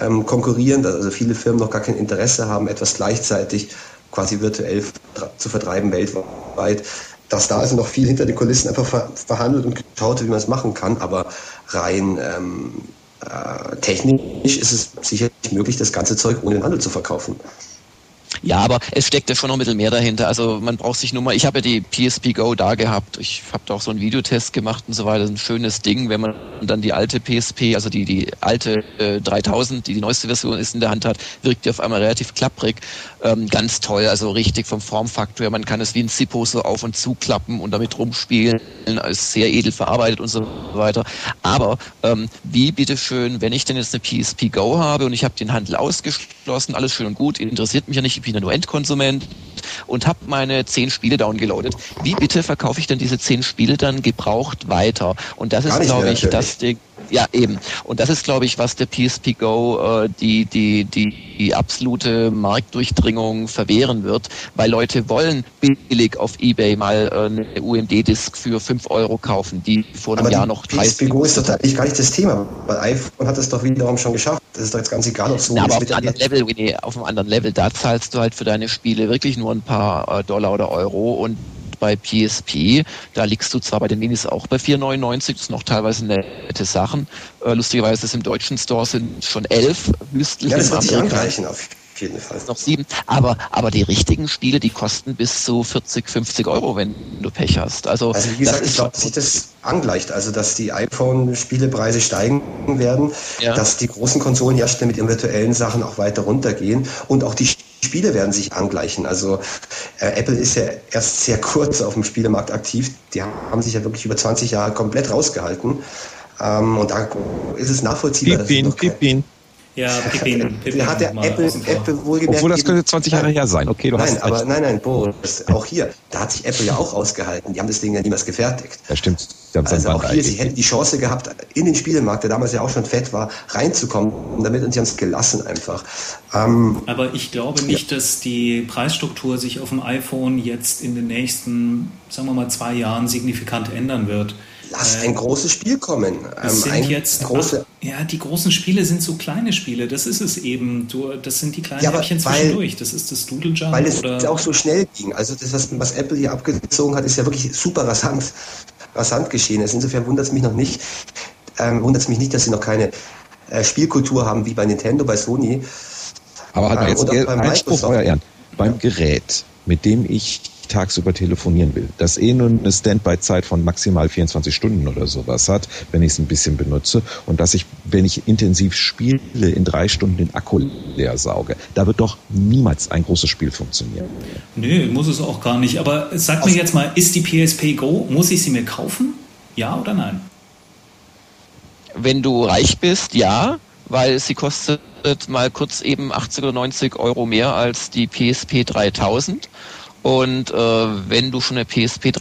ähm, konkurrieren, dass also viele Firmen noch gar kein Interesse haben, etwas gleichzeitig quasi virtuell zu vertreiben weltweit. Dass da also noch viel hinter den Kulissen einfach ver verhandelt und geschaut, wie man es machen kann, aber rein ähm, äh, technisch ist es sicherlich möglich, das ganze Zeug ohne den Handel zu verkaufen. Ja, aber es steckt ja schon noch ein bisschen mehr dahinter. Also man braucht sich nur mal, ich habe ja die PSP Go da gehabt. Ich habe da auch so einen Videotest gemacht und so weiter. Ein schönes Ding, wenn man dann die alte PSP, also die, die alte äh, 3000, die die neueste Version ist, in der Hand hat, wirkt die auf einmal relativ klapprig. Ähm, ganz toll, also richtig vom Formfaktor her. Man kann es wie ein Zippo so auf und zuklappen und damit rumspielen. Ist sehr edel verarbeitet und so weiter. Aber ähm, wie bitteschön, wenn ich denn jetzt eine PSP Go habe und ich habe den Handel ausgeschlossen, alles schön und gut, interessiert mich ja nicht, bin ja nur Endkonsument und habe meine zehn Spiele downgeloadet. Wie bitte verkaufe ich denn diese zehn Spiele dann gebraucht weiter? Und das ist, glaube ich, das Ding. Ja, eben. Und das ist, glaube ich, was der PSP Go äh, die, die, die, absolute Marktdurchdringung verwehren wird, weil Leute wollen billig auf Ebay mal äh, eine UMD-Disk für 5 Euro kaufen, die vor einem Aber Jahr noch 30 PSP Go ist doch eigentlich gar nicht das Thema, weil iPhone hat es doch wiederum schon geschafft. Das ist doch jetzt ganz egal, ob es so Na, aber auf einem anderen Level, Winnie, auf einem anderen Level, da zahlst du halt für deine Spiele wirklich nur ein paar äh, Dollar oder Euro und bei PSP. Da liegst du zwar bei den Minis auch bei 4,99, das sind noch teilweise nette Sachen. Äh, lustigerweise ist im deutschen Store sind schon elf Hüstlich. Ja, das wird sich angleichen auf jeden Fall. Noch sieben. Aber, aber die richtigen Spiele, die kosten bis zu 40, 50 Euro, wenn du Pech hast. Also, also wie gesagt, ich glaube, dass sich das angleicht. Also, dass die iPhone-Spielepreise steigen werden, ja. dass die großen Konsolenhersteller mit ihren virtuellen Sachen auch weiter runtergehen und auch die Spiele werden sich angleichen. Also äh, Apple ist ja erst sehr kurz auf dem Spielemarkt aktiv. Die haben sich ja wirklich über 20 Jahre komplett rausgehalten. Ähm, und da ist es nachvollziehbar. Pippin, Pippin. Ja, Pippin. Pippin hat der Apple, Apple wohlgemerkt. Obwohl das könnte 20 Jahre her sein. Okay, du nein, hast aber nein, nein, Boris, auch hier, da hat sich Apple ja auch ausgehalten. Die haben das Ding ja niemals gefertigt. Ja, stimmt. Also auch hier, sie hätten die Chance gehabt, in den Spielemarkt, der damals ja auch schon fett war, reinzukommen. Und damit und sie haben es gelassen einfach. Ähm, aber ich glaube nicht, ja. dass die Preisstruktur sich auf dem iPhone jetzt in den nächsten, sagen wir mal, zwei Jahren signifikant ändern wird. Lass ein großes Spiel kommen. Das ähm, sind jetzt große. Ja, die großen Spiele sind so kleine Spiele. Das ist es eben. Du, das sind die kleinen ja, Häppchen zwischendurch. Das ist das Doodle Jump. Weil es oder? auch so schnell ging. Also das, was, was Apple hier abgezogen hat, ist ja wirklich super rasant, rasant geschehen. Also insofern wundert es mich noch nicht. Ähm, wundert es mich nicht, dass sie noch keine äh, Spielkultur haben wie bei Nintendo, bei Sony. Aber halt ähm, jetzt beim Einspruch, euer Ehren. Beim Gerät, mit dem ich tagsüber telefonieren will, das eh nur eine Standby-Zeit von maximal 24 Stunden oder sowas hat, wenn ich es ein bisschen benutze und dass ich, wenn ich intensiv spiele, in drei Stunden den Akku leer sauge. Da wird doch niemals ein großes Spiel funktionieren. Nö, muss es auch gar nicht. Aber sag mir jetzt mal, ist die PSP Go, muss ich sie mir kaufen? Ja oder nein? Wenn du reich bist, ja, weil sie kostet mal kurz eben 80 oder 90 Euro mehr als die PSP 3000 und äh, wenn du schon eine PSP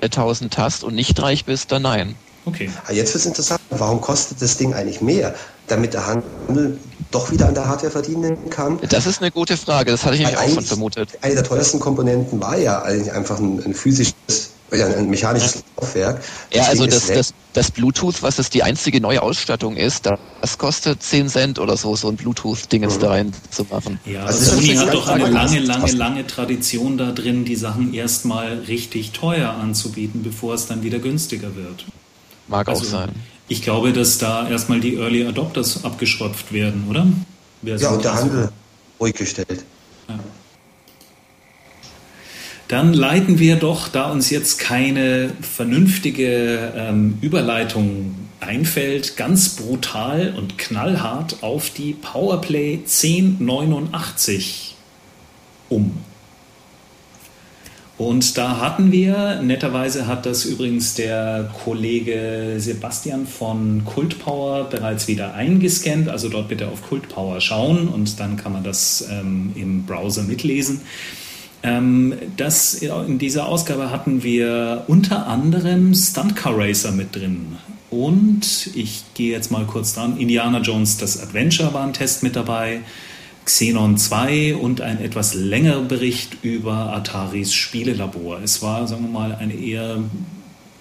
3000 hast und nicht reich bist, dann nein. Okay. Ah, jetzt wird es interessant. Warum kostet das Ding eigentlich mehr? Damit der Handel doch wieder an der Hardware verdienen kann? Das ist eine gute Frage. Das hatte ich nämlich auch schon vermutet. Eine der teuersten Komponenten war ja eigentlich einfach ein, ein physisches ein mechanisches Laufwerk. Ja, also das, das, das, Bluetooth, was es die einzige neue Ausstattung ist, das kostet 10 Cent oder so, so ein Bluetooth-Ding jetzt mhm. da rein zu machen. Ja, also Sony hat doch eine lange, lange, lange Tradition da drin, die Sachen erstmal richtig teuer anzubieten, bevor es dann wieder günstiger wird. Mag also, auch sein. Ich glaube, dass da erstmal die Early Adopters abgeschröpft werden, oder? Wer ja, und der Handel ruhig gestellt. Ja. Dann leiten wir doch, da uns jetzt keine vernünftige ähm, Überleitung einfällt, ganz brutal und knallhart auf die Powerplay 1089 um. Und da hatten wir, netterweise hat das übrigens der Kollege Sebastian von Kultpower bereits wieder eingescannt. Also dort bitte auf Kultpower schauen und dann kann man das ähm, im Browser mitlesen. Ähm, das, in dieser Ausgabe hatten wir unter anderem Stunt Car Racer mit drin. Und ich gehe jetzt mal kurz dran. Indiana Jones, das Adventure war ein Test mit dabei. Xenon 2 und ein etwas längerer Bericht über Ataris Spielelabor. Es war, sagen wir mal, eine eher,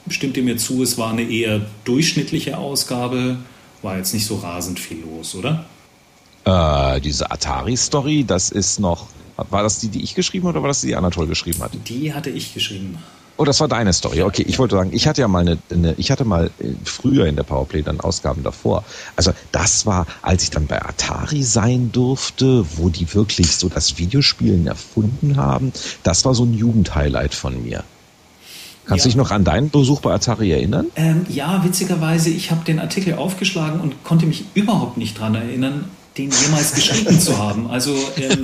stimmt ihr mir zu, es war eine eher durchschnittliche Ausgabe. War jetzt nicht so rasend viel los, oder? Äh, diese Atari-Story, das ist noch war das die, die ich geschrieben habe oder war das die, die Anatol geschrieben hat? Die hatte ich geschrieben. Oh, das war deine Story. Okay, ich wollte sagen, ich hatte ja mal eine, eine, ich hatte mal äh, früher in der Powerplay dann Ausgaben davor. Also das war, als ich dann bei Atari sein durfte, wo die wirklich so das Videospielen erfunden haben. Das war so ein Jugendhighlight von mir. Kannst du dich noch an deinen Besuch bei Atari erinnern? Ähm, ja, witzigerweise, ich habe den Artikel aufgeschlagen und konnte mich überhaupt nicht dran erinnern, den jemals geschrieben zu haben. Also ähm,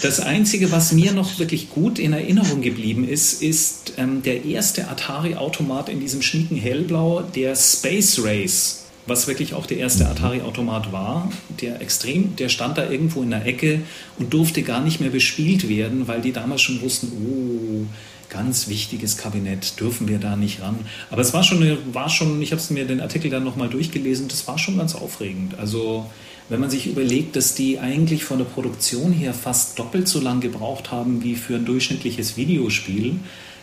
das Einzige, was mir noch wirklich gut in Erinnerung geblieben ist, ist ähm, der erste Atari-Automat in diesem schnieken Hellblau, der Space Race was wirklich auch der erste mhm. Atari-Automat war, der extrem, der stand da irgendwo in der Ecke und durfte gar nicht mehr bespielt werden, weil die damals schon wussten, oh, ganz wichtiges Kabinett, dürfen wir da nicht ran. Aber es war schon, war schon ich habe mir den Artikel dann nochmal durchgelesen, das war schon ganz aufregend. Also wenn man sich überlegt, dass die eigentlich von der Produktion her fast doppelt so lang gebraucht haben wie für ein durchschnittliches Videospiel,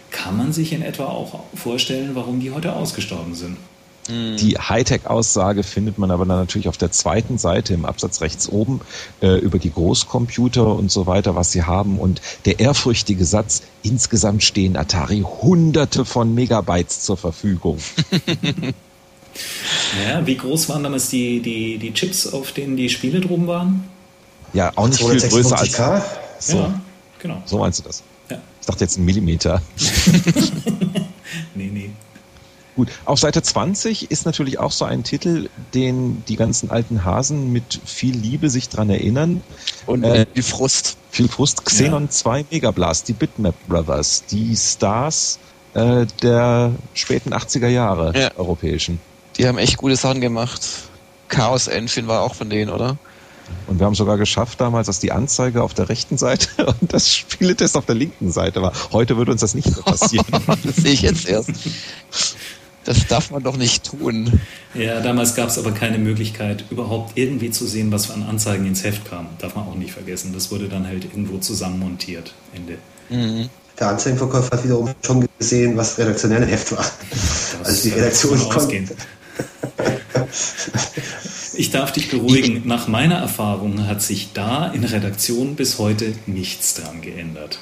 kann man sich in etwa auch vorstellen, warum die heute ausgestorben sind. Mhm. Die Hightech-Aussage findet man aber dann natürlich auf der zweiten Seite im Absatz rechts oben äh, über die Großcomputer und so weiter, was sie haben. Und der ehrfürchtige Satz, insgesamt stehen Atari hunderte von Megabytes zur Verfügung. Ja, wie groß waren damals die, die, die Chips, auf denen die Spiele drum waren? Ja, auch nicht viel größer als. K? So. Ja, genau. So meinst du das? Ja. Ich dachte jetzt ein Millimeter. nee, nee. Gut, auf Seite 20 ist natürlich auch so ein Titel, den die ganzen alten Hasen mit viel Liebe sich dran erinnern. Und äh, viel Frust. Viel Frust. Xenon ja. 2 Megablast, die Bitmap Brothers, die Stars äh, der späten 80er Jahre ja. europäischen. Die haben echt gute Sachen gemacht. Chaos Engine war auch von denen, oder? Und wir haben sogar geschafft damals, dass die Anzeige auf der rechten Seite und das Spieletest auf der linken Seite war. Heute würde uns das nicht mehr passieren. das sehe ich jetzt erst. Das darf man doch nicht tun. Ja, damals gab es aber keine Möglichkeit, überhaupt irgendwie zu sehen, was an Anzeigen ins Heft kam. Darf man auch nicht vergessen. Das wurde dann halt irgendwo zusammenmontiert. Ende. Mhm. Der Anzeigenverkäufer hat wiederum schon gesehen, was redaktionell im Heft war. Das also die Redaktion konnte. Ich darf dich beruhigen, nach meiner Erfahrung hat sich da in Redaktion bis heute nichts dran geändert.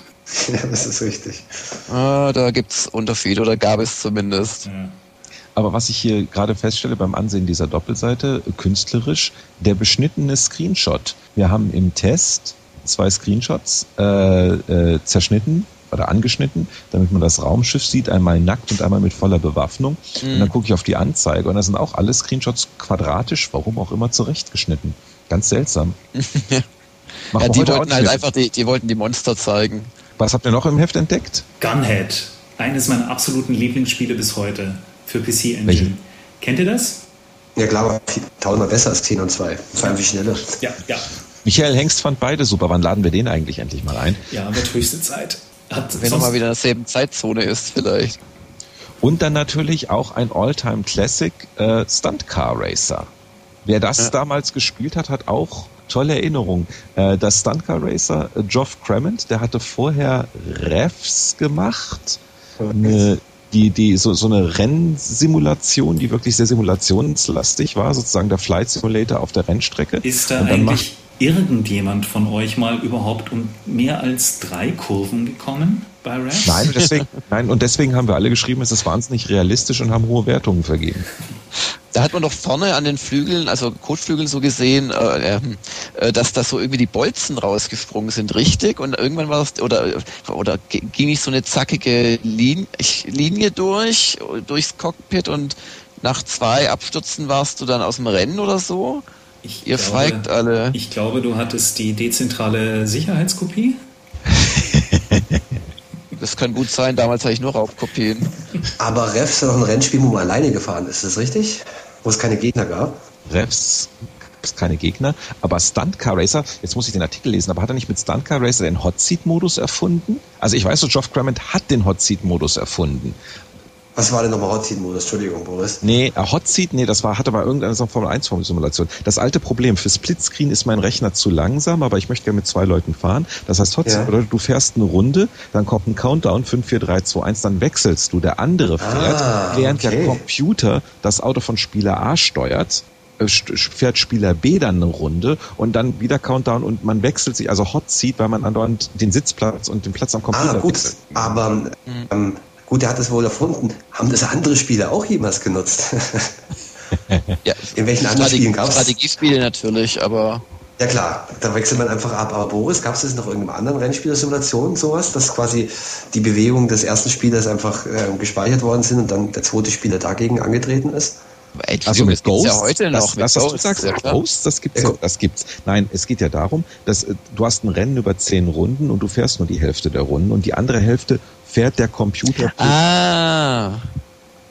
Ja, das ist richtig. Ah, da gibt es Unterschiede oder gab es zumindest. Ja. Aber was ich hier gerade feststelle beim Ansehen dieser Doppelseite, künstlerisch, der beschnittene Screenshot. Wir haben im Test zwei Screenshots äh, äh, zerschnitten oder angeschnitten, damit man das Raumschiff sieht, einmal nackt und einmal mit voller Bewaffnung. Mhm. Und dann gucke ich auf die Anzeige und da sind auch alle Screenshots quadratisch, warum auch immer zurechtgeschnitten. Ganz seltsam. ja, die wollten halt einfach die, die wollten die Monster zeigen. Was habt ihr noch im Heft entdeckt? Gunhead. Eines meiner absoluten Lieblingsspiele bis heute für PC Engine. Welche? Kennt ihr das? Ja klar, aber tausendmal besser als 10 und 2. Vor allem wie schneller. Ja, ja. Michael Hengst fand beide super. Wann laden wir den eigentlich endlich mal ein? Ja, wird höchste Zeit. Hat Wenn er mal wieder in derselben Zeitzone ist, vielleicht. Und dann natürlich auch ein All-Time Classic äh, Stunt Car Racer. Wer das ja. damals gespielt hat, hat auch tolle Erinnerungen. Äh, das Stunt Car Racer, äh, Geoff Cremant, der hatte vorher Refs gemacht. Eine die, die, so, so eine Rennsimulation, die wirklich sehr simulationslastig war, sozusagen der Flight Simulator auf der Rennstrecke. Ist da eigentlich irgendjemand von euch mal überhaupt um mehr als drei Kurven gekommen bei Raps? Nein, deswegen, nein, und deswegen haben wir alle geschrieben, es ist wahnsinnig realistisch und haben hohe Wertungen vergeben. Da hat man doch vorne an den Flügeln, also Kotflügeln so gesehen, äh, äh, dass da so irgendwie die Bolzen rausgesprungen sind, richtig? Und irgendwann war es, oder, oder ging nicht so eine zackige Linie, Linie durch, durchs Cockpit und nach zwei Abstürzen warst du dann aus dem Rennen oder so? Ich Ihr glaube, feigt alle. Ich glaube, du hattest die dezentrale Sicherheitskopie. das kann gut sein, damals hatte ich nur Raubkopien. Aber Refs ist doch ein Rennspiel, wo man alleine gefahren ist, ist das richtig? Wo es keine Gegner gab? Refs es keine Gegner, aber Stunt Car Racer, jetzt muss ich den Artikel lesen, aber hat er nicht mit Stunt Car Racer den Hot Seat Modus erfunden? Also ich weiß so, Geoff Clement hat den Hot Seat Modus erfunden. Was war denn nochmal Hot Seat Modus? Entschuldigung, Boris. Nee, äh, Hot Seat, nee, das war, hatte mal irgendeine Formel 1 Simulation. Das alte Problem, für Splitscreen ist mein Rechner zu langsam, aber ich möchte gerne mit zwei Leuten fahren. Das heißt, Hot Seat ja. bedeutet, du fährst eine Runde, dann kommt ein Countdown, 5, 4, 3, 2, 1, dann wechselst du. Der andere fährt, ah, während okay. der Computer das Auto von Spieler A steuert äh, fährt Spieler B dann eine Runde und dann wieder Countdown und man wechselt sich, also Hot Seat, weil man andauernd den Sitzplatz und den Platz am Computer Ah, gut, wechselt. aber ähm, Gut, er hat es wohl erfunden. Haben das andere Spieler auch jemals genutzt? ja, In welchen anderen Spielen gab es? Strategiespiele natürlich, aber. Ja klar, da wechselt man einfach ab. Aber Boris, gab es das noch irgendeinem anderen Rennspieler-Simulation sowas, dass quasi die Bewegungen des ersten Spielers einfach äh, gespeichert worden sind und dann der zweite Spieler dagegen angetreten ist? Also mit Ghost, ja heute noch. Das, das was du sagst, ja, Ghosts, das gibt's ja, das gibt's. Nein, es geht ja darum, dass äh, du hast ein Rennen über zehn Runden und du fährst nur die Hälfte der Runden und die andere Hälfte fährt der Computer. Ah.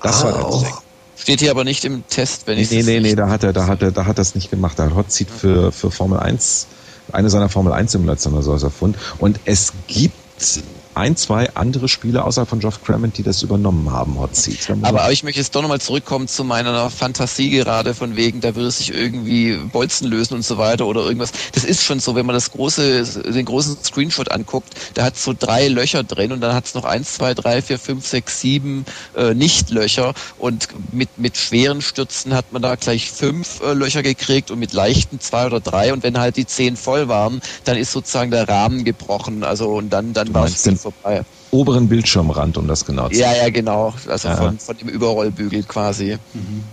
Das ah, war der auch. Steht hier aber nicht im Test, wenn ich Nee, nee, nee, da hat er, da hat er, da hat er es nicht gemacht. Da hat Hotseat für, für Formel 1, eine seiner Formel 1 Simulationen oder sowas erfunden. Und es gibt ein, zwei andere Spiele außerhalb von Geoff Crammond, die das übernommen haben, Hot Seats. Aber, aber ich möchte jetzt doch nochmal zurückkommen zu meiner Fantasie gerade von wegen, da würde sich irgendwie Bolzen lösen und so weiter oder irgendwas. Das ist schon so, wenn man das große, den großen Screenshot anguckt, da hat es so drei Löcher drin und dann hat es noch eins, zwei, drei, vier, fünf, sechs, sieben äh, Nicht-Löcher und mit, mit schweren Stürzen hat man da gleich fünf äh, Löcher gekriegt und mit leichten zwei oder drei und wenn halt die zehn voll waren, dann ist sozusagen der Rahmen gebrochen. Also und dann, dann war es vorbei. Oberen Bildschirmrand, um das genau zu sagen. Ja, ja, genau. Also ja. Von, von dem Überrollbügel quasi. Mhm.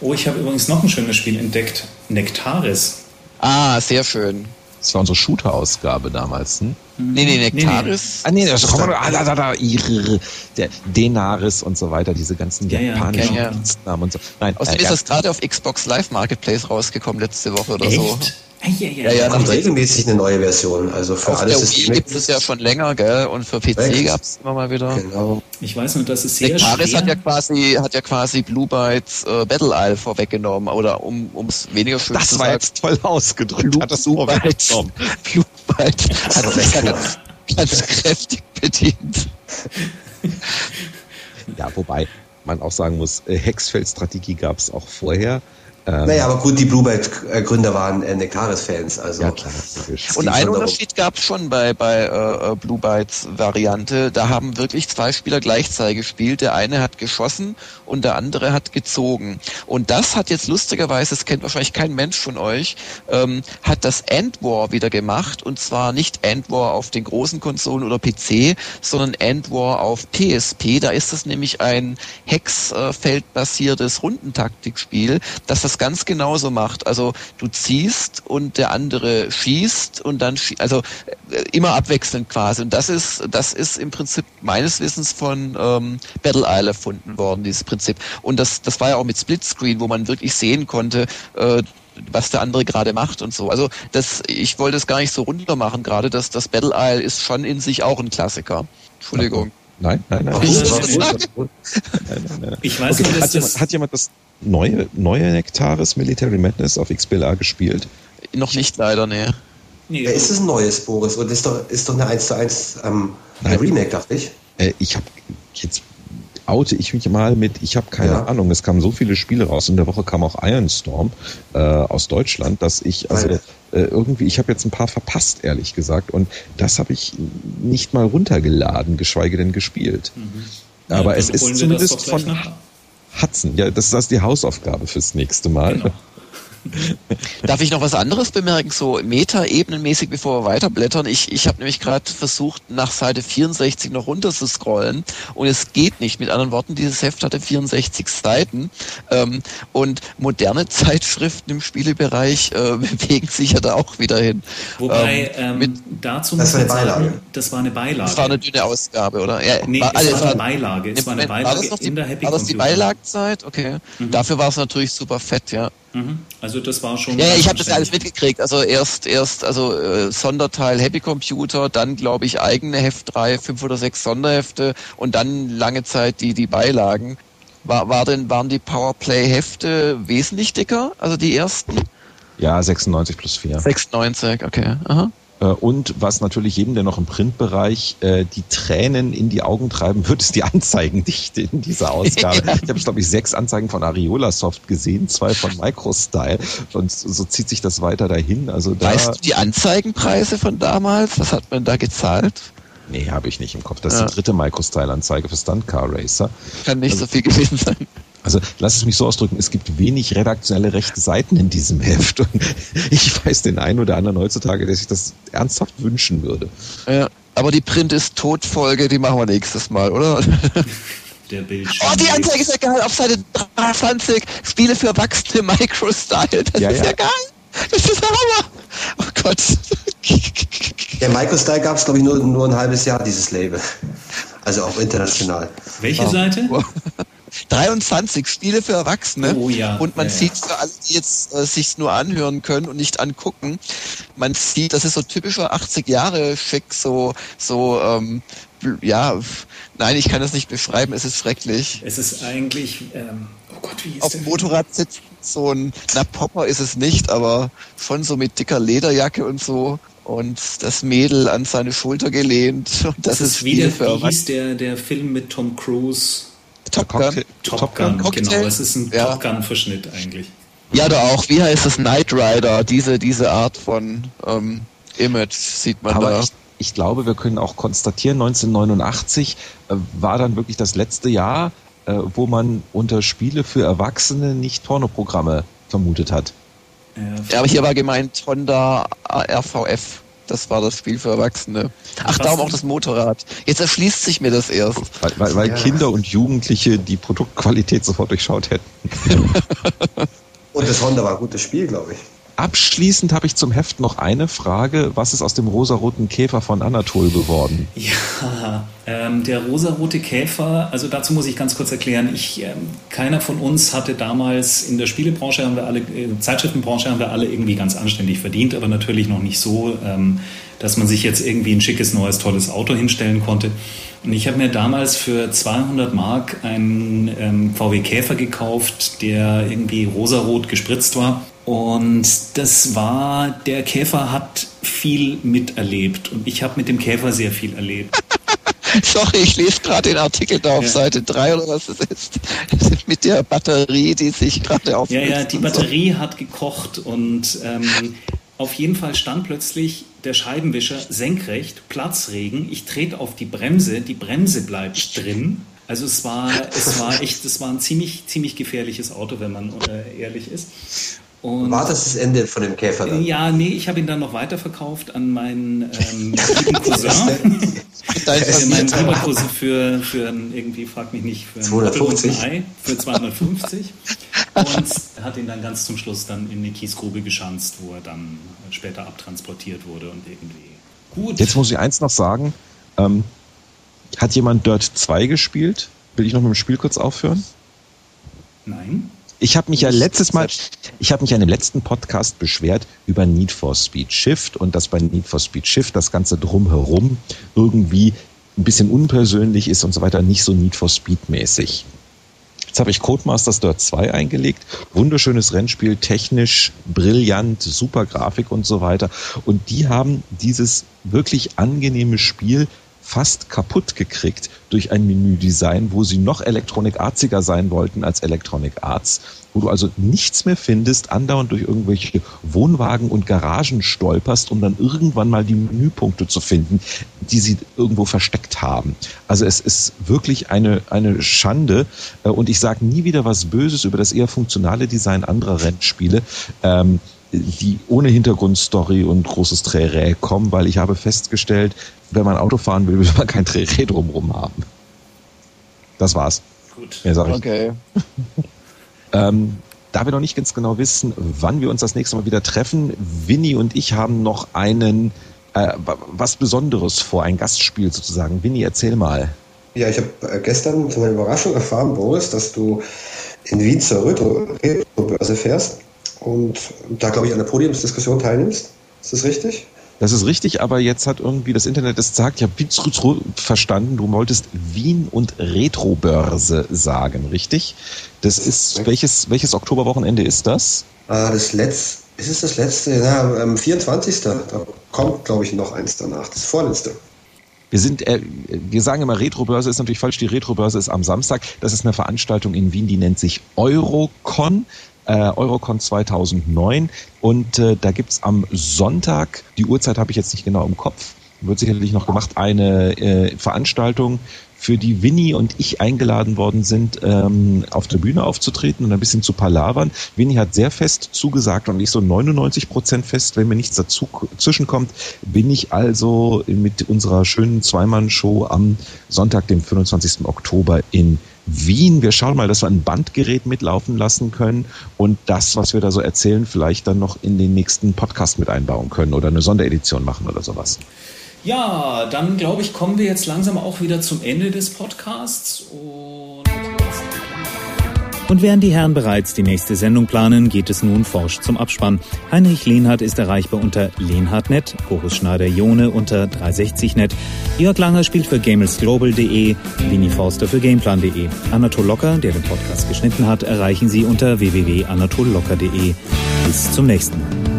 Oh, ich habe übrigens noch ein schönes Spiel entdeckt. Nektaris. Ah, sehr schön. Das war unsere Shooter-Ausgabe damals. Hm? Nee, nee, Nektaris. Ah, nee, das kommt ah, da, da, da, der Denaris und so weiter, diese ganzen ja, japanischen ja, Namen und so. Nein, Außerdem äh, ist das gerade auf Xbox Live Marketplace rausgekommen letzte Woche oder Echt? so. Ja, ja, ja. kommt regelmäßig eine neue Version. Also für Auf alle Systeme. gibt es ja schon länger, gell? Und für PC gab es immer mal wieder. Genau. Ich weiß nur, dass es sehr schwer... hat ja quasi, hat ja quasi Blue Bytes äh, Battle Isle vorweggenommen. Oder um es weniger schön das zu sagen. Das war jetzt toll ausgedrückt. Blue, hat das Blue Bytes, Blue Bytes hat sich ganz, ganz kräftig bedient. ja, wobei man auch sagen muss, äh, Hexfeld-Strategie gab es auch vorher. Ähm, naja, aber gut, die Bluebird-Gründer waren äh, Nectaris-Fans. Also ja, klar. Und einen Unterschied gab es schon bei, bei äh, Blue Bytes Variante. Da haben wirklich zwei Spieler gleichzeitig gespielt. Der eine hat geschossen und der andere hat gezogen. Und das hat jetzt lustigerweise, das kennt wahrscheinlich kein Mensch von euch, ähm, hat das End War wieder gemacht. Und zwar nicht End War auf den großen Konsolen oder PC, sondern End War auf PSP. Da ist es nämlich ein Hexfeldbasiertes Rundentaktikspiel, das das ganz genauso macht. Also du ziehst und der andere schießt und dann schie also äh, immer abwechselnd quasi. Und das ist das ist im Prinzip meines Wissens von ähm, Battle Isle erfunden worden, dieses Prinzip. Und das das war ja auch mit Splitscreen, wo man wirklich sehen konnte, äh, was der andere gerade macht und so. Also das, ich wollte es gar nicht so runter machen gerade, dass das Battle Isle ist schon in sich auch ein Klassiker. Entschuldigung. Nein, nein, nein. Ich weiß okay. nicht, hat, jemand, hat jemand das neue, neue Nektaris Military Madness auf XBLA gespielt? Noch nicht leider, nee. nee ja, ist es ein neues, Boris? Und ist doch, ist doch eine 1 zu 1 ähm, Remake, dachte ich. Äh, ich habe jetzt oute ich mich mal mit, ich habe keine ja. Ahnung, es kamen so viele Spiele raus. In der Woche kam auch Ironstorm äh, aus Deutschland, dass ich, also äh, irgendwie, ich habe jetzt ein paar verpasst, ehrlich gesagt. Und das habe ich nicht mal runtergeladen, geschweige denn gespielt. Mhm. Aber ja, es ist zumindest von, nach. Hudson. Ja, das ist die Hausaufgabe fürs nächste Mal. Genau. Darf ich noch was anderes bemerken, so meta-ebenenmäßig, bevor wir weiterblättern? Ich, ich habe nämlich gerade versucht, nach Seite 64 noch runter zu scrollen und es geht nicht. Mit anderen Worten, dieses Heft hatte 64 Seiten ähm, und moderne Zeitschriften im Spielebereich äh, bewegen sich ja da auch wieder hin. Wobei, ähm, mit, dazu das war eine Beilage. Sagen, das war eine Beilage. Das war eine dünne Ausgabe, oder? Ja, nee, war, also, es war eine Beilage. Es war eine Beilage war das noch die, in der Happy War das die Beilagenzeit? Okay. Mhm. Dafür war es natürlich super fett, ja. Mhm. Also das war schon. Ja, ja ich habe das alles mitgekriegt. Also erst erst also äh, Sonderteil Happy Computer, dann glaube ich eigene Heftreihe, fünf oder sechs Sonderhefte und dann lange Zeit die die Beilagen. War, war denn waren die Powerplay Hefte wesentlich dicker, also die ersten? Ja, 96 plus 4. 96, okay. Aha. Äh, und was natürlich jedem, der noch im Printbereich äh, die Tränen in die Augen treiben wird, ist die Anzeigendichte in dieser Ausgabe. ja. Ich habe, glaube ich, sechs Anzeigen von Ariola Soft gesehen, zwei von Microstyle. Und so zieht sich das weiter dahin. Also da weißt du die Anzeigenpreise von damals? Was hat man da gezahlt? Nee, habe ich nicht im Kopf. Das ist ja. die dritte Microstyle-Anzeige für Stunt Car Racer. Kann nicht also, so viel gewesen sein. Also lass es mich so ausdrücken, es gibt wenig redaktionelle rechte Seiten in diesem Heft. Und ich weiß den einen oder anderen heutzutage, der sich das ernsthaft wünschen würde. Ja, aber die Print ist Todfolge, die machen wir nächstes Mal, oder? Der Bildschirm. Oh, die Anzeige ist ja geil. Auf Seite 23 Spiele für Erwachsene Microstyle. Das ja, ist ja. ja geil. Das ist Hammer. Oh Gott. Der Microstyle gab es, glaube ich, nur, nur ein halbes Jahr, dieses Label. Also auch international. Welche oh. Seite? 23 Spiele für Erwachsene. Oh, ja. Und man ja, sieht für alle, die jetzt äh, sich nur anhören können und nicht angucken, man sieht, das ist so typischer 80 Jahre Schick, so, so, ähm, ja, nein, ich kann das nicht beschreiben, es ist schrecklich. Es ist eigentlich, ähm, oh Gott, wie ist Auf dem Motorrad sitzt so ein, na Popper ist es nicht, aber schon so mit dicker Lederjacke und so und das Mädel an seine Schulter gelehnt. Und das, das ist, ist wieder, wie hieß der, der Film mit Tom Cruise? Top Gun. Top, Gun, Gun genau. Es ist ein ja. Top Gun-Verschnitt eigentlich. Ja, da auch. Wie heißt das? Knight Rider. Diese, diese Art von ähm, Image sieht man Aber da. Ich, ich glaube, wir können auch konstatieren, 1989 äh, war dann wirklich das letzte Jahr, äh, wo man unter Spiele für Erwachsene nicht Pornoprogramme vermutet hat. Ja, aber hier war gemeint Honda RVF. Das war das Spiel für Erwachsene. Ach, darum auch das Motorrad. Jetzt erschließt sich mir das erst. Weil, weil, weil ja. Kinder und Jugendliche die Produktqualität sofort durchschaut hätten. und das Honda war ein gutes Spiel, glaube ich. Abschließend habe ich zum Heft noch eine Frage. Was ist aus dem rosaroten Käfer von Anatol geworden? Ja, ähm, der rosarote Käfer, also dazu muss ich ganz kurz erklären, ich, ähm, keiner von uns hatte damals in der Spielebranche, haben wir alle, äh, Zeitschriftenbranche haben wir alle irgendwie ganz anständig verdient, aber natürlich noch nicht so, ähm, dass man sich jetzt irgendwie ein schickes, neues, tolles Auto hinstellen konnte. Und ich habe mir damals für 200 Mark einen ähm, VW Käfer gekauft, der irgendwie rosarot gespritzt war. Und das war, der Käfer hat viel miterlebt und ich habe mit dem Käfer sehr viel erlebt. Sorry, ich lese gerade den Artikel da auf ja. Seite 3 oder was es ist. Mit der Batterie, die sich gerade auf. Ja, ja, die Batterie so. hat gekocht und ähm, auf jeden Fall stand plötzlich der Scheibenwischer senkrecht, Platzregen. Ich trete auf die Bremse, die Bremse bleibt drin. Also es war, es war echt, es war ein ziemlich, ziemlich gefährliches Auto, wenn man äh, ehrlich ist. Und War das das Ende von dem Käfer dann? Ja, nee, ich habe ihn dann noch weiterverkauft an meinen ähm, Cousin. Dein mein lieber Cousin für, für irgendwie, frag mich nicht, für 250. Ei, für 250. und hat ihn dann ganz zum Schluss dann in eine Kiesgrube geschanzt, wo er dann später abtransportiert wurde und irgendwie. Gut. Jetzt muss ich eins noch sagen. Ähm, hat jemand Dirt 2 gespielt? Will ich noch mit dem Spiel kurz aufhören? Nein. Ich habe mich ja letztes Mal, ich habe mich ja in dem letzten Podcast beschwert über Need for Speed Shift und dass bei Need for Speed Shift das Ganze drumherum irgendwie ein bisschen unpersönlich ist und so weiter, nicht so Need for Speed mäßig. Jetzt habe ich Codemasters Dirt 2 eingelegt. Wunderschönes Rennspiel, technisch brillant, super Grafik und so weiter. Und die haben dieses wirklich angenehme Spiel fast kaputt gekriegt durch ein Menüdesign, wo sie noch Electronic Artsiger sein wollten als Electronic Arts, wo du also nichts mehr findest, andauernd durch irgendwelche Wohnwagen und Garagen stolperst, um dann irgendwann mal die Menüpunkte zu finden, die sie irgendwo versteckt haben. Also es ist wirklich eine, eine Schande äh, und ich sage nie wieder was Böses über das eher funktionale Design anderer Rennspiele. Ähm, die ohne Hintergrundstory und großes Trärä kommen, weil ich habe festgestellt, wenn man Auto fahren will, will man kein Trärä drumherum haben. Das war's. Gut. Mehr sag ich. Okay. ähm, da wir noch nicht ganz genau wissen, wann wir uns das nächste Mal wieder treffen, Winnie und ich haben noch einen äh, was Besonderes vor, ein Gastspiel sozusagen. Winnie, erzähl mal. Ja, ich habe äh, gestern zu meiner Überraschung erfahren, Boris, dass du in Wien zur Retro-Börse fährst und da, glaube ich, an der Podiumsdiskussion teilnimmst. Ist das richtig? Das ist richtig, aber jetzt hat irgendwie das Internet es gesagt, ich habe verstanden, du wolltest Wien und Retrobörse sagen, richtig? Das ist, welches, welches Oktoberwochenende ist das? Ah, das letzte, ist es das letzte? Ja, am 24. Da kommt, glaube ich, noch eins danach, das vorletzte. Wir sind, äh, wir sagen immer Retrobörse ist natürlich falsch. Die Retrobörse ist am Samstag. Das ist eine Veranstaltung in Wien, die nennt sich Eurocon äh, Eurocon 2009 und äh, da gibt's am Sonntag, die Uhrzeit habe ich jetzt nicht genau im Kopf, wird sicherlich noch gemacht, eine äh, Veranstaltung, für die Winnie und ich eingeladen worden sind, ähm, auf der Bühne aufzutreten und ein bisschen zu palavern. Winnie hat sehr fest zugesagt und ich so 99 Prozent fest, wenn mir nichts dazu zwischenkommt, bin ich also mit unserer schönen Zweimann-Show am Sonntag, dem 25. Oktober in Wien. Wir schauen mal, dass wir ein Bandgerät mitlaufen lassen können und das, was wir da so erzählen, vielleicht dann noch in den nächsten Podcast mit einbauen können oder eine Sonderedition machen oder sowas. Ja, dann glaube ich, kommen wir jetzt langsam auch wieder zum Ende des Podcasts und und während die Herren bereits die nächste Sendung planen, geht es nun forsch zum Abspann. Heinrich Lehnhardt ist erreichbar unter lehnhardt.net, Boris Schneider-Jone unter 360net, Jörg Langer spielt für gamelsglobal.de, Winnie Forster für gameplan.de. Anatol Locker, der den Podcast geschnitten hat, erreichen Sie unter www.anatollocker.de. Bis zum nächsten Mal.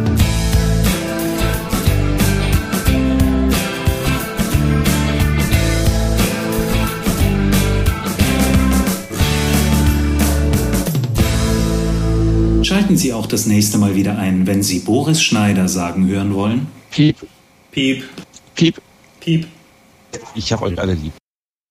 Schalten Sie auch das nächste Mal wieder ein, wenn Sie Boris Schneider sagen hören wollen. Piep. Piep. Piep. Piep. Ich habe euch alle lieb.